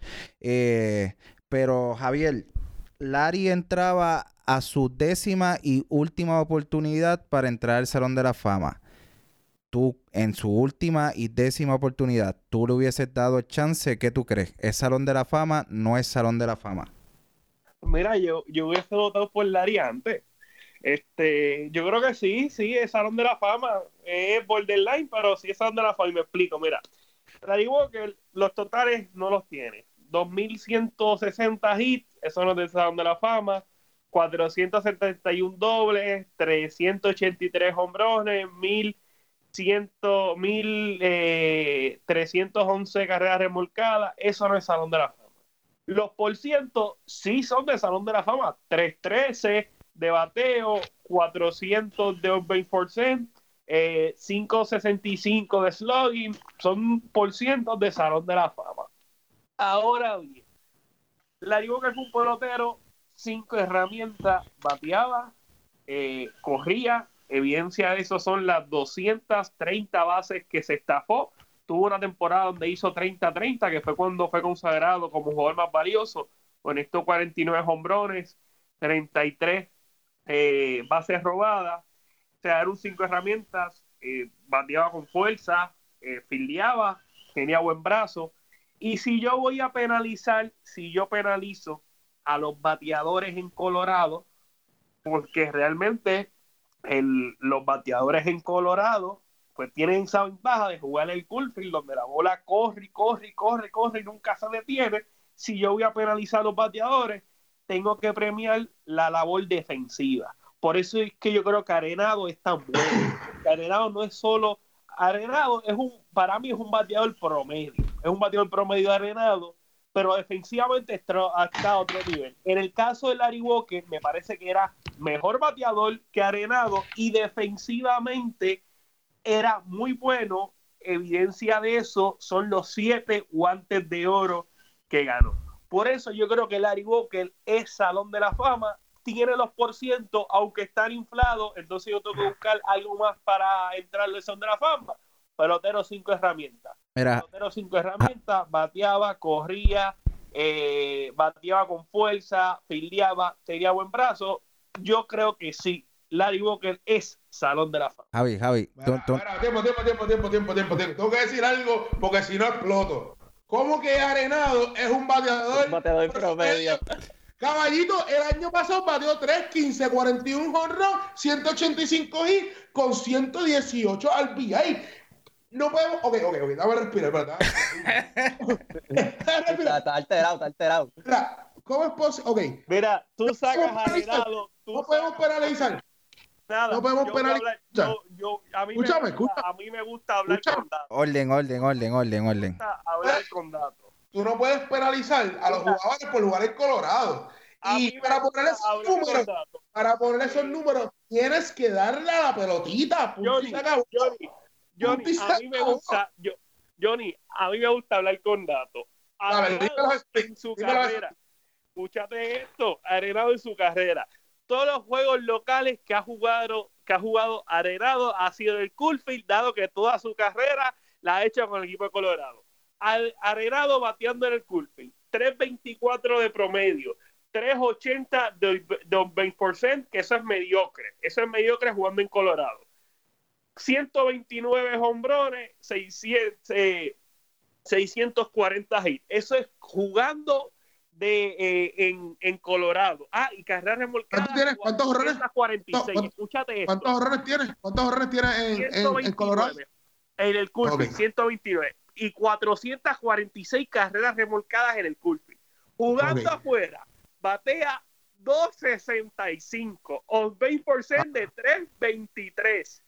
Pero Javier, Larry entraba a su décima y última oportunidad para entrar al Salón de la Fama. Tú, en su última y décima oportunidad, tú le hubieses dado chance, ¿qué tú crees? ¿Es Salón de la Fama? ¿No es Salón de la Fama? Mira, yo, yo hubiese votado por Larry antes. Este, yo creo que sí, sí, es Salón de la Fama. Es borderline, pero sí es Salón de la Fama. Y me explico, mira. Larry Walker, los totales no los tiene. 2.160 hits, eso no es del Salón de la Fama. 471 dobles, 383 hombrones, 1100, 1311 carreras remolcadas, eso no es Salón de la Fama. Los por ciento sí son de Salón de la Fama, 313 de bateo, 400 de on-base percent, eh, 565 de slugging, son por cientos de Salón de la Fama. Ahora bien, Larry Walker fue un pelotero, cinco herramientas, bateaba, eh, corría, evidencia de eso son las 230 bases que se estafó. Tuvo una temporada donde hizo 30-30, que fue cuando fue consagrado como jugador más valioso. Conectó 49 hombrones, 33 eh, bases robadas. O sea, eran cinco herramientas. eh, bateaba con fuerza, eh, fildeaba, tenía buen brazo. Y si yo voy a penalizar, si yo penalizo a los bateadores en Colorado, porque realmente el- los bateadores en Colorado pues tienen esa ventaja de jugar el Coolfield donde la bola corre corre corre corre y nunca se detiene. Si yo voy a penalizar a los bateadores, tengo que premiar la labor defensiva. Por eso es que yo creo que Arenado es tan bueno. Arenado no es solo. Arenado es un, para mí es un bateador promedio. Es un bateador promedio de Arenado, pero defensivamente está, a otro nivel. En el caso de Larry Walker, me parece que era mejor bateador que Arenado y defensivamente era muy bueno. Evidencia de eso son los siete guantes de oro que ganó. Por eso yo creo que Larry Walker es Salón de la Fama, tiene los por ciento, aunque están inflados, entonces yo tengo que buscar algo más para entrar al Salón de la Fama. Pelotero cinco herramientas. Mira, Pelotero cinco herramientas, bateaba, corría, eh, bateaba con fuerza, fildeaba, tenía buen brazo. Yo creo que sí, Larry Walker es Salón de la Fama. Javi, Javi, tú- Mira, tú- mira, tiempo, tiempo, tiempo, tiempo, tiempo, tiempo, tiempo. Tengo que decir algo porque si no exploto. ¿Cómo que Arenado es un bateador? Un bateador promedio. Caballito, el año pasado batió 3, 15, 41 honrón, 185 hits con 118 RBI. No podemos. Ok, ok, ok, dame respirar, ¿verdad? <laughs> Está, está alterado, está alterado. Mira, ¿cómo es posible? Ok, Mira, tú sacas podemos a penalizar. Arenado, tú no podemos sacas- penalizar. nada. no podemos a penalizar. Yo, yo, a mí Escúchame, me gusta, escucha. a mí me gusta hablar Escúchame. con datos. orden, orden, orden, orden, orden. Me gusta hablar con datos. Tú no puedes penalizar a los jugadores por jugar en Colorado. A Y para poner esos números, para poner esos números, tienes que darle a la pelotita. punto y Johnny, se acabó. Johnny, Johnny, a mí me acabó. gusta, yo, Johnny, a mí me gusta hablar con datos. Arenado en su carrera, escúchate esto, Arenado en su carrera. Todos los juegos locales que ha jugado, que ha jugado Arenado ha sido el Coolfield, dado que toda su carrera la ha hecho con el equipo de Colorado. Al- Arenado bateando en el Coolfield, 3.24 de promedio, 3.80 de, de un 20%, que eso es mediocre. Eso es mediocre jugando en Colorado. 129 hombrones, 600, eh, 640 hits. Eso es jugando de, eh, en, en Colorado. Ah, y carrera remolcada. ¿Cuántos? ¿Cuántos honrones? 446. ¿Cuántos- Escúchate esto. ¿Cuántos horrores tienes? ¿Cuántos horrores tienes en, en, en 129 Colorado? en el Coolfield, Ok. 129 y 446 carreras remolcadas en el Coolfield. Jugando Ok. afuera, batea 265, on 20% de 323,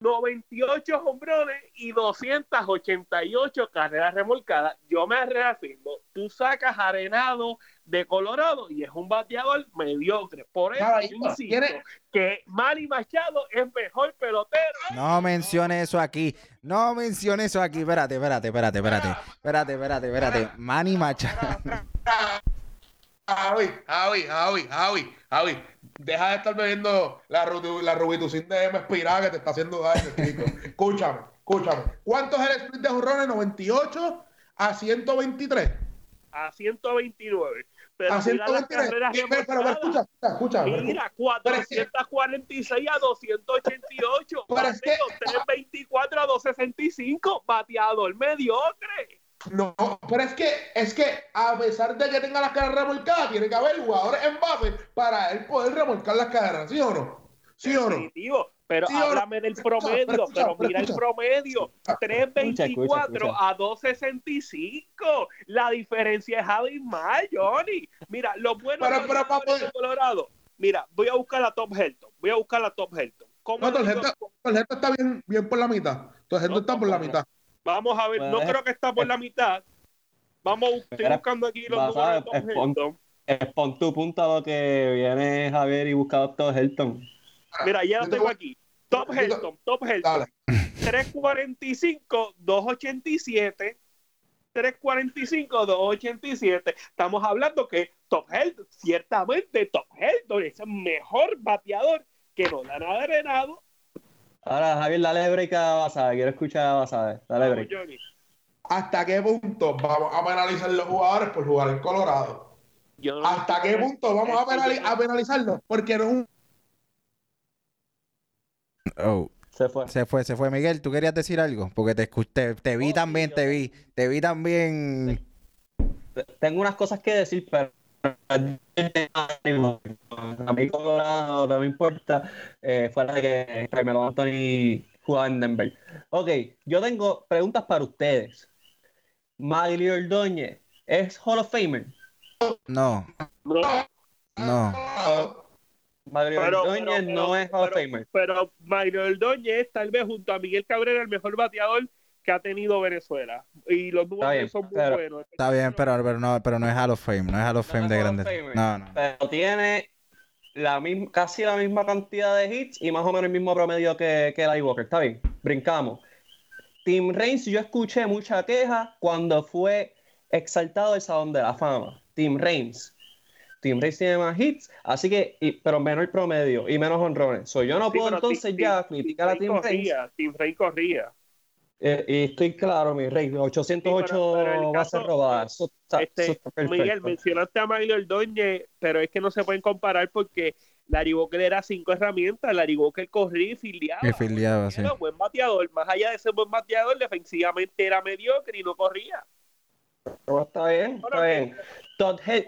98 hombrones y 288 carreras remolcadas. Yo me reafirmo, tú sacas Arenado de Colorado y es un bateador mediocre. Por eso yo insisto tiene- que Manny Machado es mejor pelotero No mencione eso aquí. No mencione eso aquí. Espérate, espérate, espérate, espérate. Espérate, espérate, espérate. Manny Machado. Javi, Javi, Javi, Javi, Javi. Deja de estar bebiendo la, la rubitucin de M espirada que te está haciendo daño, chico. escúchame, escúchame. ¿Cuánto es el split de jonrones? 98 a 123. a 129. Pero A mira las 123. carreras Pero, pero, escucha, escucha. Mira, Pero es que- 446 a 288. Pero es que- Bateo 324 a 265. Bateador mediocre. No, pero es que, es que a pesar de que tenga las carreras remolcadas, tiene que haber jugadores en base para él poder remolcar las carreras, ¿sí o no? ¿Sí o no? Definitivo. Pero Sí, háblame del promedio. pero escucha, Pero pero mira el escucha. promedio. 324 escucha. a 265. La diferencia es abismal, Johnny. Mira, los buenos Pero- pero, de Colorado. Mira, voy a buscar a Tom Helton. Voy a buscar a Tom Helton. ¿Cómo No, tu gente está bien, bien por la mitad. Tu gente No, está por la mitad. Vamos a ver, no Pues, creo que está por la mitad. Vamos, a estoy buscando aquí los a números de Tom es pon- Helton. Eh, tu punto a lo que viene Javier y busca Doctor Helton. Mira, ya lo te tengo aquí. Tom te- Helton, Tom Helton. Dale. 345, 287. 345, 287. Estamos hablando que Top Helton, ciertamente Top Helton es el mejor bateador que nos dan Arenado. Ahora, Javier, dale break a Basada. Quiero escuchar a Basada. Dale break. Johnny. ¿Hasta qué punto vamos a penalizar los jugadores por jugar en Colorado? Yo no- ¿Hasta qué punto vamos a, penali- a penalizarlos? Porque no es un Oh, Se fue. se fue, se fue. Miguel, ¿tú querías decir algo? Porque te escuché, te vi Oh, también, yo te vi. Te vi también. Tengo unas cosas que decir, pero a mí Colorado no me importa. Eh, fuera de que Carmelo Anthony jugaba en Denver. Ok, yo tengo preguntas para ustedes. Maglio Ordóñez es Hall of Famer. No, No, no. Maglio Pero- Ordóñez pero- no es Hall of pero- Famer. pero Mario Ordóñez, tal vez junto a Miguel Cabrera, el mejor bateador que ha tenido Venezuela. Y los números bien, son muy pero- buenos. Está bien, pero, pero, no, pero no es Hall of Fame, no es Hall of Fame de grandes. No, no. Pero tiene la misma, casi la misma cantidad de hits y más o menos el mismo promedio que, que Walker. Está bien, brincamos. Tim Reigns, yo escuché mucha queja cuando fue exaltado del Salón de la Fama. Tim Reigns. Tim Reigns tiene más hits, así que, y- pero menor promedio y menos honrones. So, yo no Sí, puedo entonces Tim- ya criticar a Tim Reigns. Tim Reigns corría. Eh, y estoy claro, mi rey, 808 Sí, pero- robadas. Eso está, Este, eso está perfecto. Miguel, mencionaste a Mario Ordóñez, pero es que no se pueden comparar porque Larry Walker era cinco herramientas. Larry Walker corría y filiaba. Y filiaba, sí. Era un buen bateador. Más allá de ser buen bateador, defensivamente era mediocre y no corría. Pero está bien, está bien. Todd Head.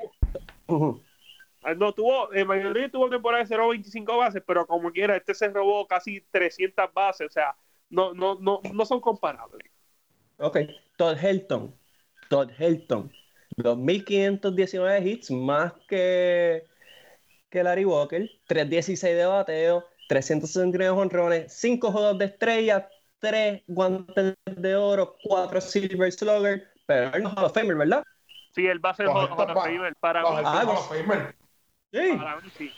Ah, No tuvo, eh, Mario Ordóñez tuvo temporada de 0.25 bases, pero como quiera, este se robó casi 300 bases. O sea, no, no, no, no son comparables. Ok, Todd Helton. Todd Helton. 2.519 hits más que, que Larry Walker. 316 de bateo. 369 honrones. 5 juegos de estrella. 3 guantes de oro. 4 Silver Slugger. Pero él no es Hall of Famer, ¿verdad? Sí, él va a ser Hall of Famer. Para mí, Hall Ah, of Famer. Sí.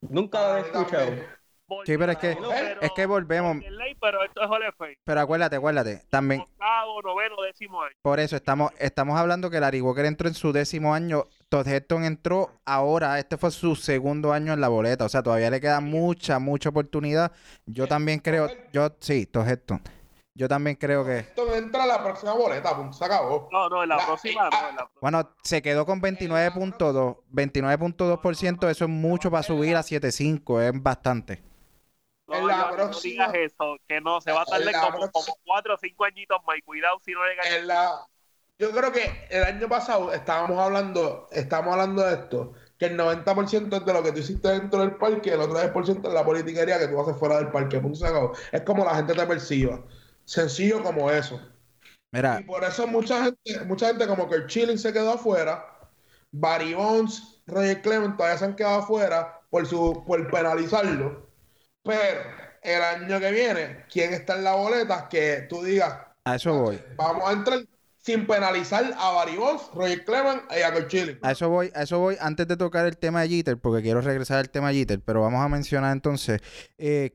Nunca lo había escuchado. Sí, pero es que- es que volvemos- Pero esto es acuérdate, acuérdate, también, Octavo, noveno, décimo año. por eso estamos, estamos hablando que Larry Walker entró en su décimo año, Todd Helton entró ahora, este fue su segundo año en la boleta, o sea, todavía le queda mucha, mucha oportunidad. Yo también creo, yo, sí, Todd yo también creo que, Esto entra a la próxima boleta, punto, se acabó. No, no, en la La- próxima no. En la bueno, se quedó con 29.2, 29.2%, eso es mucho para subir a 7.5, es bastante. No, En la yo- no digas eso, que no, se va a tardar como, como cuatro o cinco añitos más. Y cuidado si no le gana. En la, yo creo que el año pasado estábamos hablando, estábamos hablando de esto, que el 90% es de lo que tú hiciste dentro del parque, el otro 10% es la politiquería que tú haces fuera del parque. Punto. Es como la gente te perciba. Sencillo como eso. Mira, Y por eso mucha gente, mucha gente como que el Chilling se quedó afuera, Barry Bonds, Roger Clemens todavía se han quedado afuera por su, por penalizarlo. Pero el año que viene, ¿quién está en la boleta? Que tú digas, a eso voy. vamos a entrar sin penalizar a Barry Bonds, Roger Clemens y a Chilling. A eso voy, a eso voy antes de tocar el tema de Jeter, porque quiero regresar al tema de Jeter, pero vamos a mencionar entonces, eh,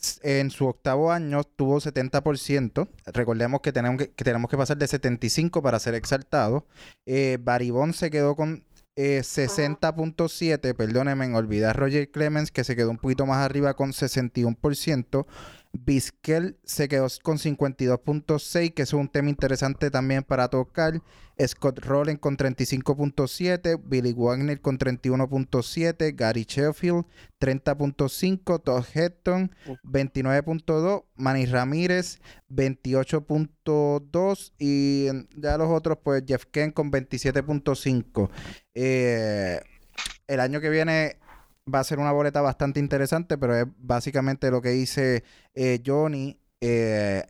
s- en su octavo año tuvo 70%, recordemos que tenemos que, que tenemos que pasar de 75 para ser exaltados, eh, Barry Bonds se quedó con eh, 60.7, perdónenme, en olvidar Roger Clemens, que se quedó un poquito más arriba con 61%, Vizquel se quedó con 52.6, que es un tema interesante también para tocar. Scott Rowland con 35.7, Billy Wagner con 31.7, Gary Sheffield 30.5, Todd Hetton 29.2, Manny Ramírez 28.2 y ya los otros pues Jeff Ken con 27.5. Eh, el año que viene va a ser una boleta bastante interesante, pero es básicamente lo que dice eh, Johnny eh,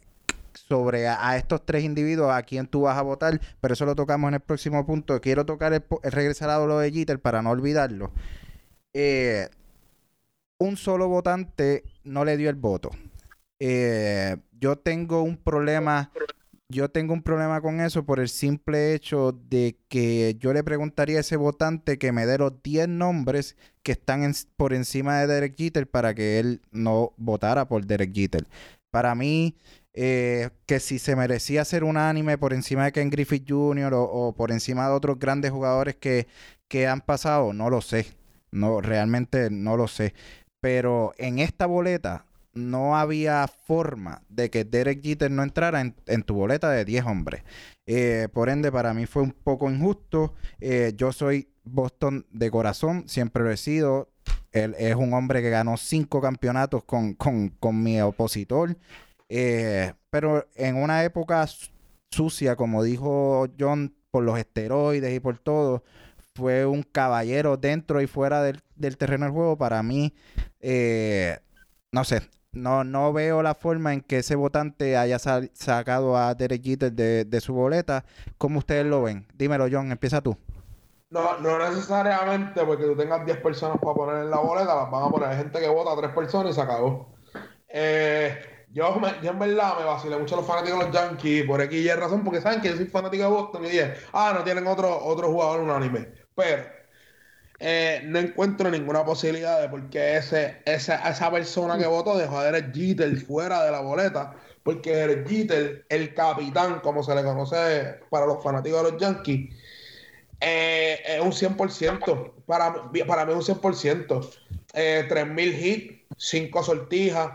sobre a, estos tres individuos, a quién tú vas a votar, pero eso lo tocamos en el próximo punto. Quiero tocar el, el regresar a lo de Jeter para no olvidarlo. Eh, un solo votante no le dio el voto. Yo tengo un problema yo tengo un problema con eso por el simple hecho de que yo le preguntaría a ese votante que me dé los 10 nombres que están por encima de Derek Jeter para que él no votara por Derek Jeter. Para mí, eh, que si se merecía ser unánime por encima de Ken Griffith Jr. o, o por encima de otros grandes jugadores que, que han pasado, no lo sé. No, realmente no lo sé. Pero en esta boleta no había forma de que Derek Jeter no entrara en, tu boleta de 10 hombres. Eh, por ende, para mí fue un poco injusto. Eh, yo soy Boston de corazón, siempre lo he sido. Él es un hombre que ganó cinco campeonatos con, con- con mi opositor. Eh, pero en una época su- sucia, como dijo John, por los esteroides y por todo, fue un caballero dentro y fuera del, del terreno del juego. Para mí, no sé, no, no veo la forma en que ese votante haya sacado a Derek Jeter de, su boleta. ¿Cómo ustedes lo ven? Dímelo, John, empieza tú. No, no necesariamente porque tú tengas 10 personas para poner en la boleta, las van a poner gente que vota a 3 personas y se acabó. Eh, yo, me- yo en verdad me vacilé mucho a los fanáticos de los Yankees por X Y razón, porque saben que yo soy fanático de Boston y dije, ah, no tienen otro, otro jugador unánime. Pero eh, no encuentro ninguna posibilidad de por qué ese, esa, esa persona que votó dejó a Derek Jeter fuera de la boleta. Porque Derek Jeter, el capitán, como se le conoce para los fanáticos de los Yankees, eh, es un 100%. Para, para mí es un 100%. Eh, 3.000 hits, 5 sortijas.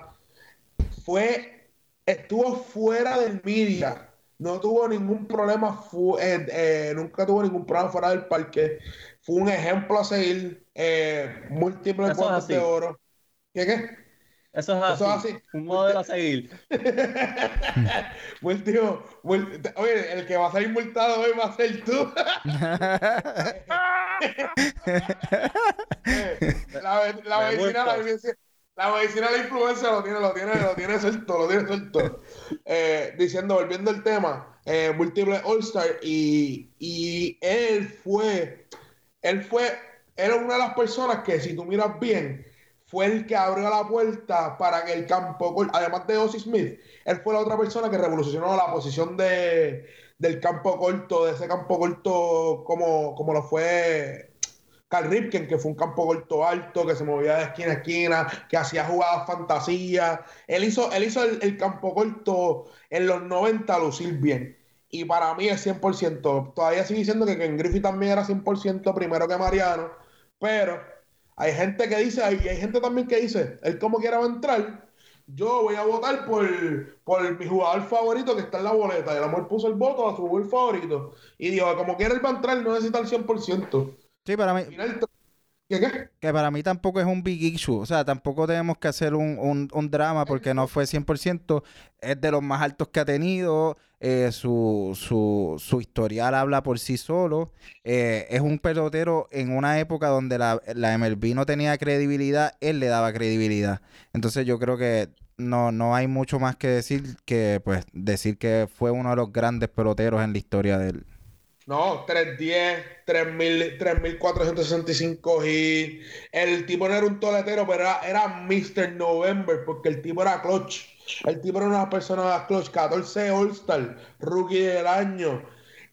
Fue, estuvo fuera del media. No tuvo ningún problema, fu- eh, eh, nunca tuvo ningún problema fuera del parque. Fue un ejemplo a seguir. Eh, múltiples Eso de oro. ¿Qué qué? Eso es así. Eso es así. Un modelo a seguir. <laughs> Mul- oye, el que va a salir multado hoy va a ser tú. <laughs> <laughs> la, ve- la Me medicina, la, muerto. La medicina de la influencia lo tiene, lo tiene, lo tiene suelto, lo tiene suelto. Eh, diciendo, volviendo al tema, eh, múltiple All-Star y, y él fue, él fue, era una de las personas que si tú miras bien, fue el que abrió la puerta para que el campo, además de Ozzy Smith, él fue la otra persona que revolucionó la posición de, del campo corto, de ese campo corto como, como lo fue Ripken, que fue un campo corto alto, que se movía de esquina a esquina, que hacía jugadas fantasía. Él hizo, él hizo el, campo corto en los 90 lucir bien. Y para mí es 100%. Todavía sigue diciendo que Ken Griffey también era 100% primero que Mariano. Pero hay gente que dice, hay, hay gente también que dice, él como quiera va a entrar, yo voy a votar por, por mi jugador favorito que está en la boleta. Y el amor puso el voto a su jugador favorito. Y dijo, como quiera él va a entrar, no necesita el 100%. Sí, para mí, ¿qué qué? que para mí tampoco es un big issue. O sea, tampoco tenemos que hacer un, un- un drama porque no fue 100%. Es de los más altos que ha tenido. eh, su, su, su historial habla por sí solo. eh, es un pelotero en una época donde la, la MLB no tenía credibilidad. Él le daba credibilidad. Entonces yo creo que no, no hay mucho más que decir que pues decir que fue uno de los grandes peloteros en la historia del... No, 310, 3000, 3465 hits. El tipo no era un toletero, pero era, era Mr. November, porque el tipo era clutch. El tipo era una persona clutch, 14 All-Star, rookie del año.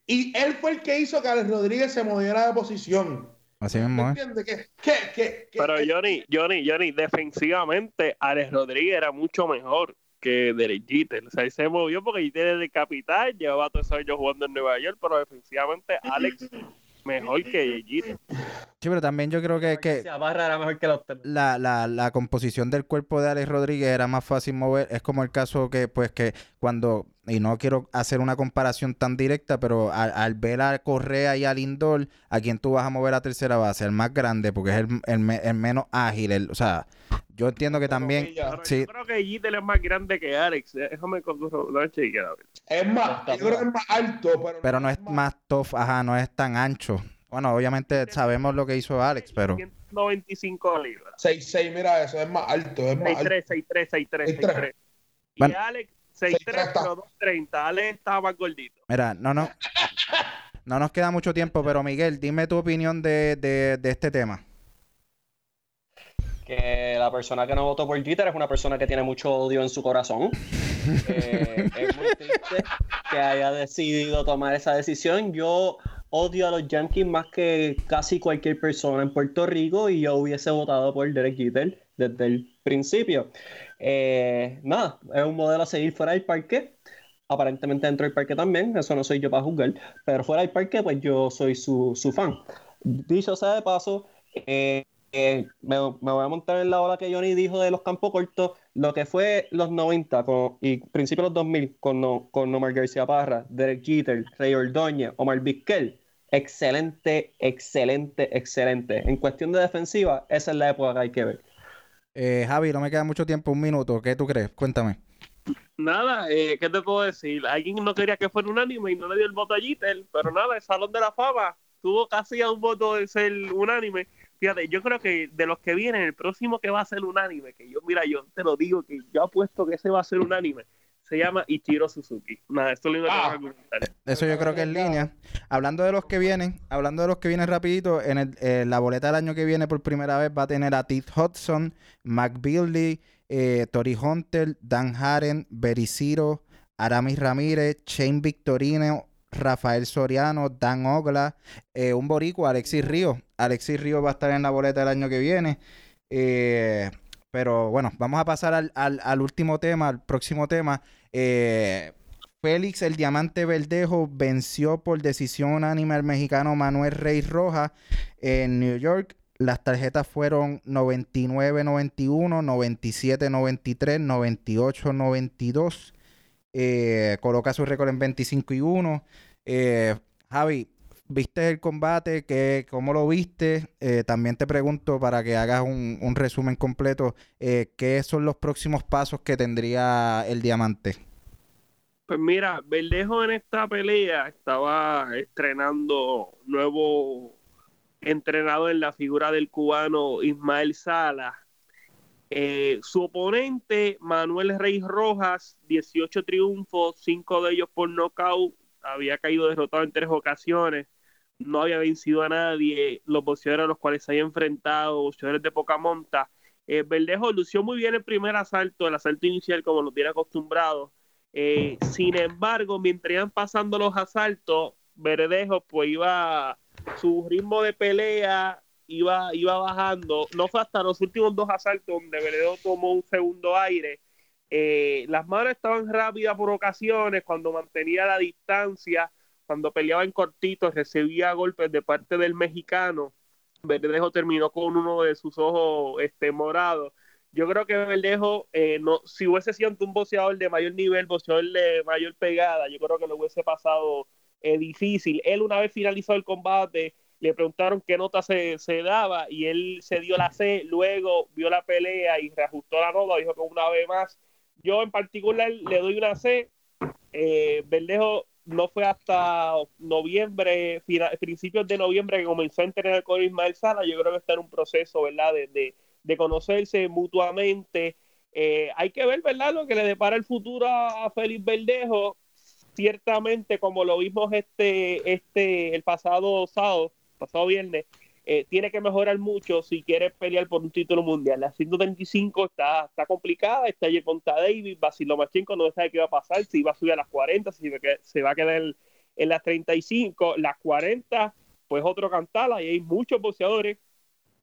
Y él fue el que hizo que Alex Rodríguez se moviera de posición. Así ¿Me mismo, ¿eh? que- Pero Johnny, Johnny, Johnny, defensivamente, Alex Rodríguez era mucho mejor que Derek Jeter. O sea, él se movió porque Jeter era el capitán, llevaba todos esos años jugando en Nueva York, pero defensivamente Alex mejor que Jeter. Sí, pero también yo creo que, que era mejor que los tres. la, la, la composición del cuerpo de Alex Rodríguez era más fácil mover. Es como el caso que, pues, que cuando, y no quiero hacer una comparación tan directa, pero al, al ver a Correa y a Lindor, ¿a quién tú vas a mover a tercera base? El más grande, porque es el, el el menos ágil. el- o sea, yo entiendo que también... Sí, yo creo que Jeter es más grande que Alex. Déjame con es más, yo creo que es más alto, pero, pero no es más tough, ajá, no es tan ancho. Bueno, obviamente sabemos lo que hizo Alex, pero... 195 libras. 6'6, mira eso, es más alto, es más alto. 6'3, 6'3, 6'3, 6'3. 6'3. Y Bueno. Alex, 6'3 6'3, está. pero 2'30. Alex estaba más gordito. Mira, no, no. No nos queda mucho tiempo, pero Miguel, dime tu opinión de, de, de este tema. que la persona que no votó por Jeter es una persona que tiene mucho odio en su corazón. <laughs> Eh, es muy triste que haya decidido tomar esa decisión. Yo odio a los Yankees más que casi cualquier persona en Puerto Rico y yo hubiese votado por Derek Jeter desde el principio. Eh, nada, es un modelo a seguir fuera del parque. Aparentemente dentro del parque también, eso no soy yo para juzgar, pero fuera del parque pues yo soy su, su fan. Dicho sea de paso, eh, eh, me, me voy a montar en la ola que Johnny dijo de los campos cortos, lo que fue los 90 con- y principios de los 2000 con, no, con Nomar García Parra, Derek Jeter, Rey Ordóñez, Omar Vizquel. Excelente, excelente, excelente. En cuestión de defensiva, esa es la época que hay que ver. Eh, Javi, no me queda mucho tiempo, un minuto. ¿Qué tú crees? Cuéntame. Nada, eh, ¿qué te puedo decir? Alguien no quería que fuera unánime y no le dio el voto a Jeter, pero nada, el Salón de la Fama tuvo casi a un voto de ser unánime. Fíjate, yo creo que de los que vienen, el próximo que va a ser unánime, que yo, mira, yo te lo digo, que yo apuesto que ese va a ser unánime, se llama Ichiro Suzuki. Nada, esto lo iba Ah. a argumentar. Eso yo creo que es línea. Hablando de los que vienen, hablando de los que vienen rapidito, en el- eh, la boleta del año que viene por primera vez va a tener a Ted Hudson, Mac Beasley, eh, Tori Hunter, Dan Haren, Bericiro, Aramis Ramírez, Shane Victorino, Rafael Soriano, Dan Ogla, eh, un boricua, Alexis Río. Alexis Río va a estar en la boleta el año que viene. Eh, pero bueno, vamos a pasar al, al- al último tema, al próximo tema. Eh, Félix el Diamante Verdejo venció por decisión unánime al mexicano Manuel Rey Rojas en New York. Las tarjetas fueron 99-91, 97-93, 98-92. Eh, coloca su récord en 25 y 1. Eh, Javi, ¿viste el combate? ¿Qué, ¿Cómo lo viste? Eh, también te pregunto para que hagas un, resumen completo. eh, ¿Qué son los próximos pasos que tendría el diamante? Pues mira, Verdejo en esta pelea estaba estrenando nuevo entrenador en la figura del cubano Ismael Sala. Eh, su oponente, Manuel Rey Rojas, 18 triunfos, 5 de ellos por nocaut, había caído derrotado en tres ocasiones, no había vencido a nadie, los boxeadores a los cuales se había enfrentado, boxeadores de poca monta. Eh, Verdejo lució muy bien el primer asalto, el asalto inicial como lo tiene acostumbrado. Eh, sin embargo, mientras iban pasando los asaltos, Verdejo pues iba, su ritmo de pelea iba, iba bajando. No fue hasta los últimos dos asaltos donde Verdejo tomó un segundo aire. Eh, las manos estaban rápidas por ocasiones, cuando mantenía la distancia, cuando peleaba en cortitos, recibía golpes de parte del mexicano. Verdejo terminó con uno de sus ojos este, morados yo creo que Verdejo, eh, no, si hubiese sido un boxeador de mayor nivel, boxeador de mayor pegada, yo creo que lo hubiese pasado eh, difícil. Él una vez finalizó el combate, le preguntaron qué nota se, se, daba y él se dio la C, luego vio la pelea y reajustó la nota, dijo que una vez más. Yo en particular le doy una C. Eh, Verdejo no fue hasta noviembre, principios de noviembre que comenzó a entrenar con Ismael Sala. Yo creo que está en un proceso, ¿verdad? De, de, de conocerse mutuamente. Eh, hay que ver, ¿verdad?, lo que le depara el futuro a, a Félix Verdejo. Ciertamente, como lo vimos este, este, el pasado sábado, pasado viernes, eh, tiene que mejorar mucho si quiere pelear por un título mundial. La 135 está, está complicada, está allí contra David, Basil Lomachenko no sabe qué va a pasar, si va a subir a las 40, si se va a quedar en las 35, las 40, pues otro cantal, ahí hay muchos boxeadores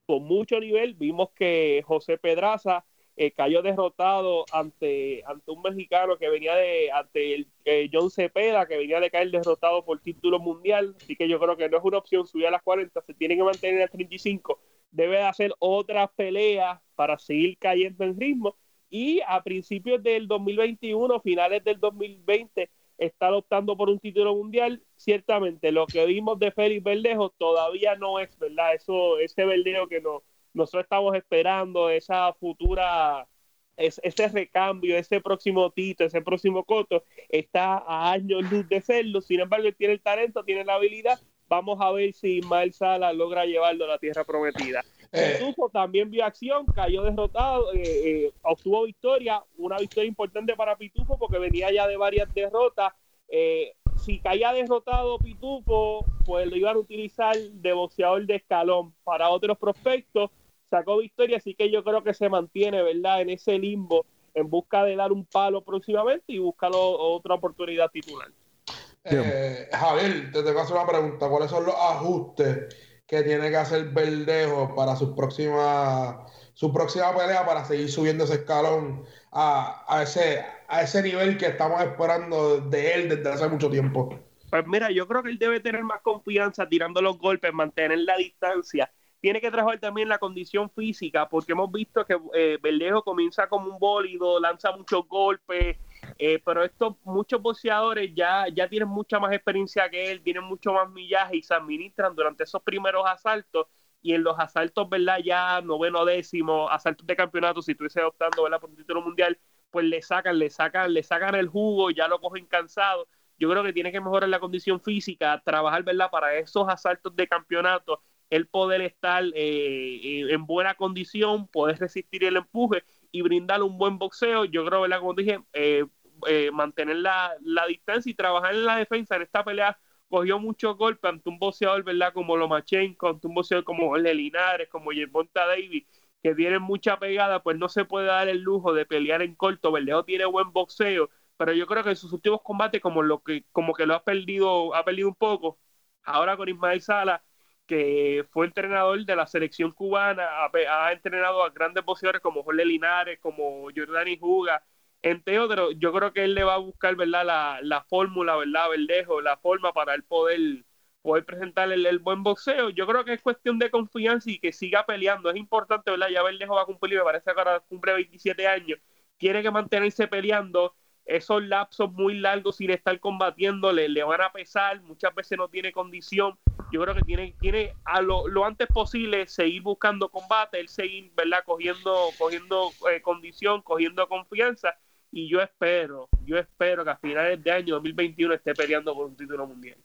con mucho nivel. Vimos que José Pedraza eh, cayó derrotado ante, ante un mexicano que venía de, ante el, eh, John Cepeda, que venía de caer derrotado por título mundial. Así que yo creo que no es una opción subir a las 40, se tiene que mantener a 35. Debe de hacer otras peleas para seguir cayendo en ritmo. Y a principios del 2021, finales del 2020, está optando por un título mundial. Ciertamente, lo que vimos de Félix Verdejo todavía no es verdad. Eso, ese Verdejo que no, nosotros estamos esperando, esa futura, es, ese recambio, ese próximo Tito, ese próximo Coto, está a años luz de serlo. Sin embargo, él tiene el talento, tiene la habilidad. Vamos a ver si Ismael Sala logra llevarlo a la tierra prometida. Eh, Pitufo también vio acción, cayó derrotado, eh, eh, obtuvo victoria, una victoria importante para Pitufo porque venía ya de varias derrotas. Eh, si caía derrotado Pitufo, pues lo iban a utilizar de boxeador de escalón para otros prospectos. Sacó victoria, así que yo creo que se mantiene, ¿verdad? En ese limbo en busca de dar un palo próximamente y buscar otra oportunidad titular. Eh, Javier, te tengo que hacer una pregunta. ¿Cuáles son los ajustes que tiene que hacer Verdejo para su próxima, su próxima pelea para seguir subiendo ese escalón a, a, ese, a ese nivel que estamos esperando de él desde hace mucho tiempo? Pues mira, yo creo que él debe tener más confianza tirando los golpes, mantener la distancia. Tiene que trabajar también la condición física, porque hemos visto que eh, Verdejo comienza como un bólido, lanza muchos golpes, eh, pero estos muchos boxeadores ya, ya tienen mucha más experiencia que él, tienen mucho más millaje y se administran durante esos primeros asaltos. Y en los asaltos, ¿verdad? Ya noveno décimo, asaltos de campeonato, si estuviese optando, ¿verdad? Por un título mundial, pues le sacan, le sacan, le sacan el jugo, ya lo cogen cansado. Yo creo que tiene que mejorar la condición física, trabajar, ¿verdad? Para esos asaltos de campeonato, el poder estar eh, en buena condición, poder resistir el empuje y brindarle un buen boxeo. Yo creo, ¿verdad? Como dije, eh, eh, mantener la, la, distancia y trabajar en la defensa. En esta pelea cogió muchos golpes ante un boxeador, ¿verdad? Como Lomachenko, ante un boxeador como Jorge Linares, como Yerbonta Davis, que tienen mucha pegada, pues no se puede dar el lujo de pelear en corto. Verdejo tiene buen boxeo, pero yo creo que en sus últimos combates como lo que como que lo ha perdido ha perdido un poco. Ahora con Ismael Sala, que fue entrenador de la selección cubana, ha, entrenado a grandes boxeadores como Jorge Linares, como Jordani Juga, entre otros, yo creo que él le va a buscar, ¿verdad? La, la fórmula, ¿verdad? Verdejo, la forma para él poder, poder presentarle el, el, buen boxeo. Yo creo que es cuestión de confianza y que siga peleando. Es importante, ¿verdad? Ya Verdejo va a cumplir, me parece que ahora cumple 27 años. Tiene que mantenerse peleando. Esos lapsos muy largos sin estar combatiendo le, van a pesar. Muchas veces no tiene condición. Yo creo que tiene, tiene a lo, lo antes posible seguir buscando combate, él seguir, ¿verdad? Cogiendo, cogiendo eh, condición, cogiendo confianza y yo espero, yo espero que a finales de año 2021 esté peleando por un título mundial.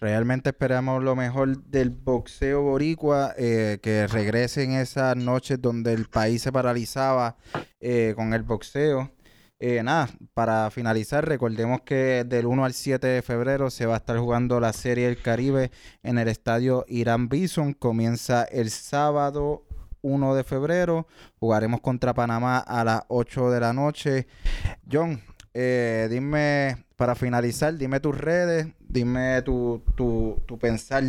Realmente esperamos lo mejor del boxeo boricua, eh, que regresen esas noches donde el país se paralizaba eh, con el boxeo. Eh, nada, para finalizar, recordemos que del 1 al 7 de febrero se va a estar jugando la Serie del Caribe en el estadio Irán Bison. Comienza el sábado 1 de febrero. Jugaremos contra Panamá a las 8 de la noche. John, eh, dime, para finalizar, dime tus redes, dime tu, tu, tu pensar.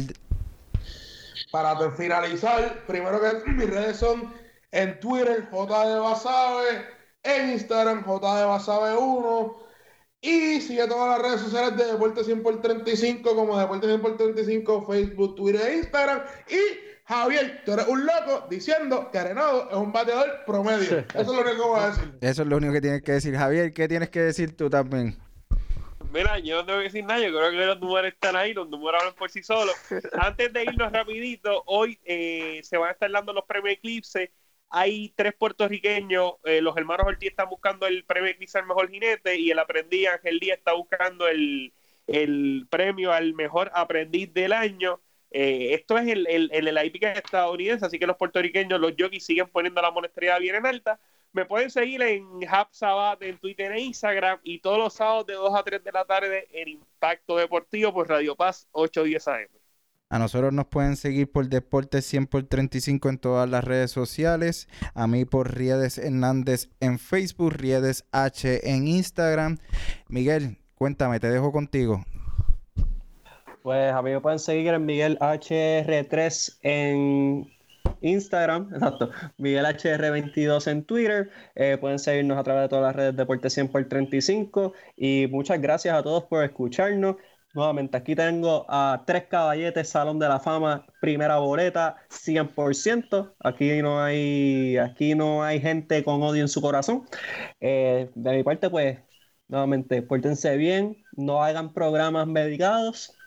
Para finalizar, primero que mis redes son en Twitter, J de Basabe, en Instagram, J de Basabe 1. Y sigue todas las redes sociales de Deporte 100 por 35 como Deporte 100 por 35, Facebook, Twitter e Instagram. Y Javier, tú eres un loco diciendo que Arenado es un bateador promedio. <laughs> Eso es lo único que voy a decir. Eso es lo único que tienes que decir. Javier, ¿qué tienes que decir tú también? Mira, yo no tengo que decir nada, yo creo que los números están ahí, los números hablan por sí solos. <laughs> Antes de irnos rapidito, hoy eh, se van a estar dando los premios Eclipse. Hay tres puertorriqueños, eh, los hermanos Ortiz están buscando el premio Eclipse al mejor jinete y el aprendiz Ángel Díaz está buscando el, el premio al mejor aprendiz del año. Eh, esto es el, el, el, hípica estadounidense, así que los puertorriqueños, los jockeys siguen poniendo la monetariedad bien en alta. Me pueden seguir en Hub Sabat en Twitter e Instagram y todos los sábados de 2 a 3 de la tarde en Impacto Deportivo por Radio Paz 810 AM. A nosotros nos pueden seguir por Deportes 100 por 35 en todas las redes sociales. A mí por Riedes Hernández en Facebook, Riedes H en Instagram. Miguel, cuéntame, te dejo contigo. Pues a mí me pueden seguir en Miguel HR3 en Instagram, <laughs> exacto, Miguel HR22 en Twitter. Eh, pueden seguirnos a través de todas las redes Deporte 100 por 35. Y muchas gracias a todos por escucharnos. Nuevamente, aquí tengo a tres caballetes, Salón de la Fama, primera boleta, 100%. Aquí no hay, aquí no hay gente con odio en su corazón. Eh, de mi parte, pues, nuevamente, pórtense bien, no hagan programas medicados.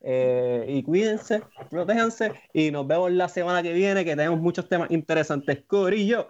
Eh, y cuídense, protéjanse y nos vemos la semana que viene que tenemos muchos temas interesantes. Corillo.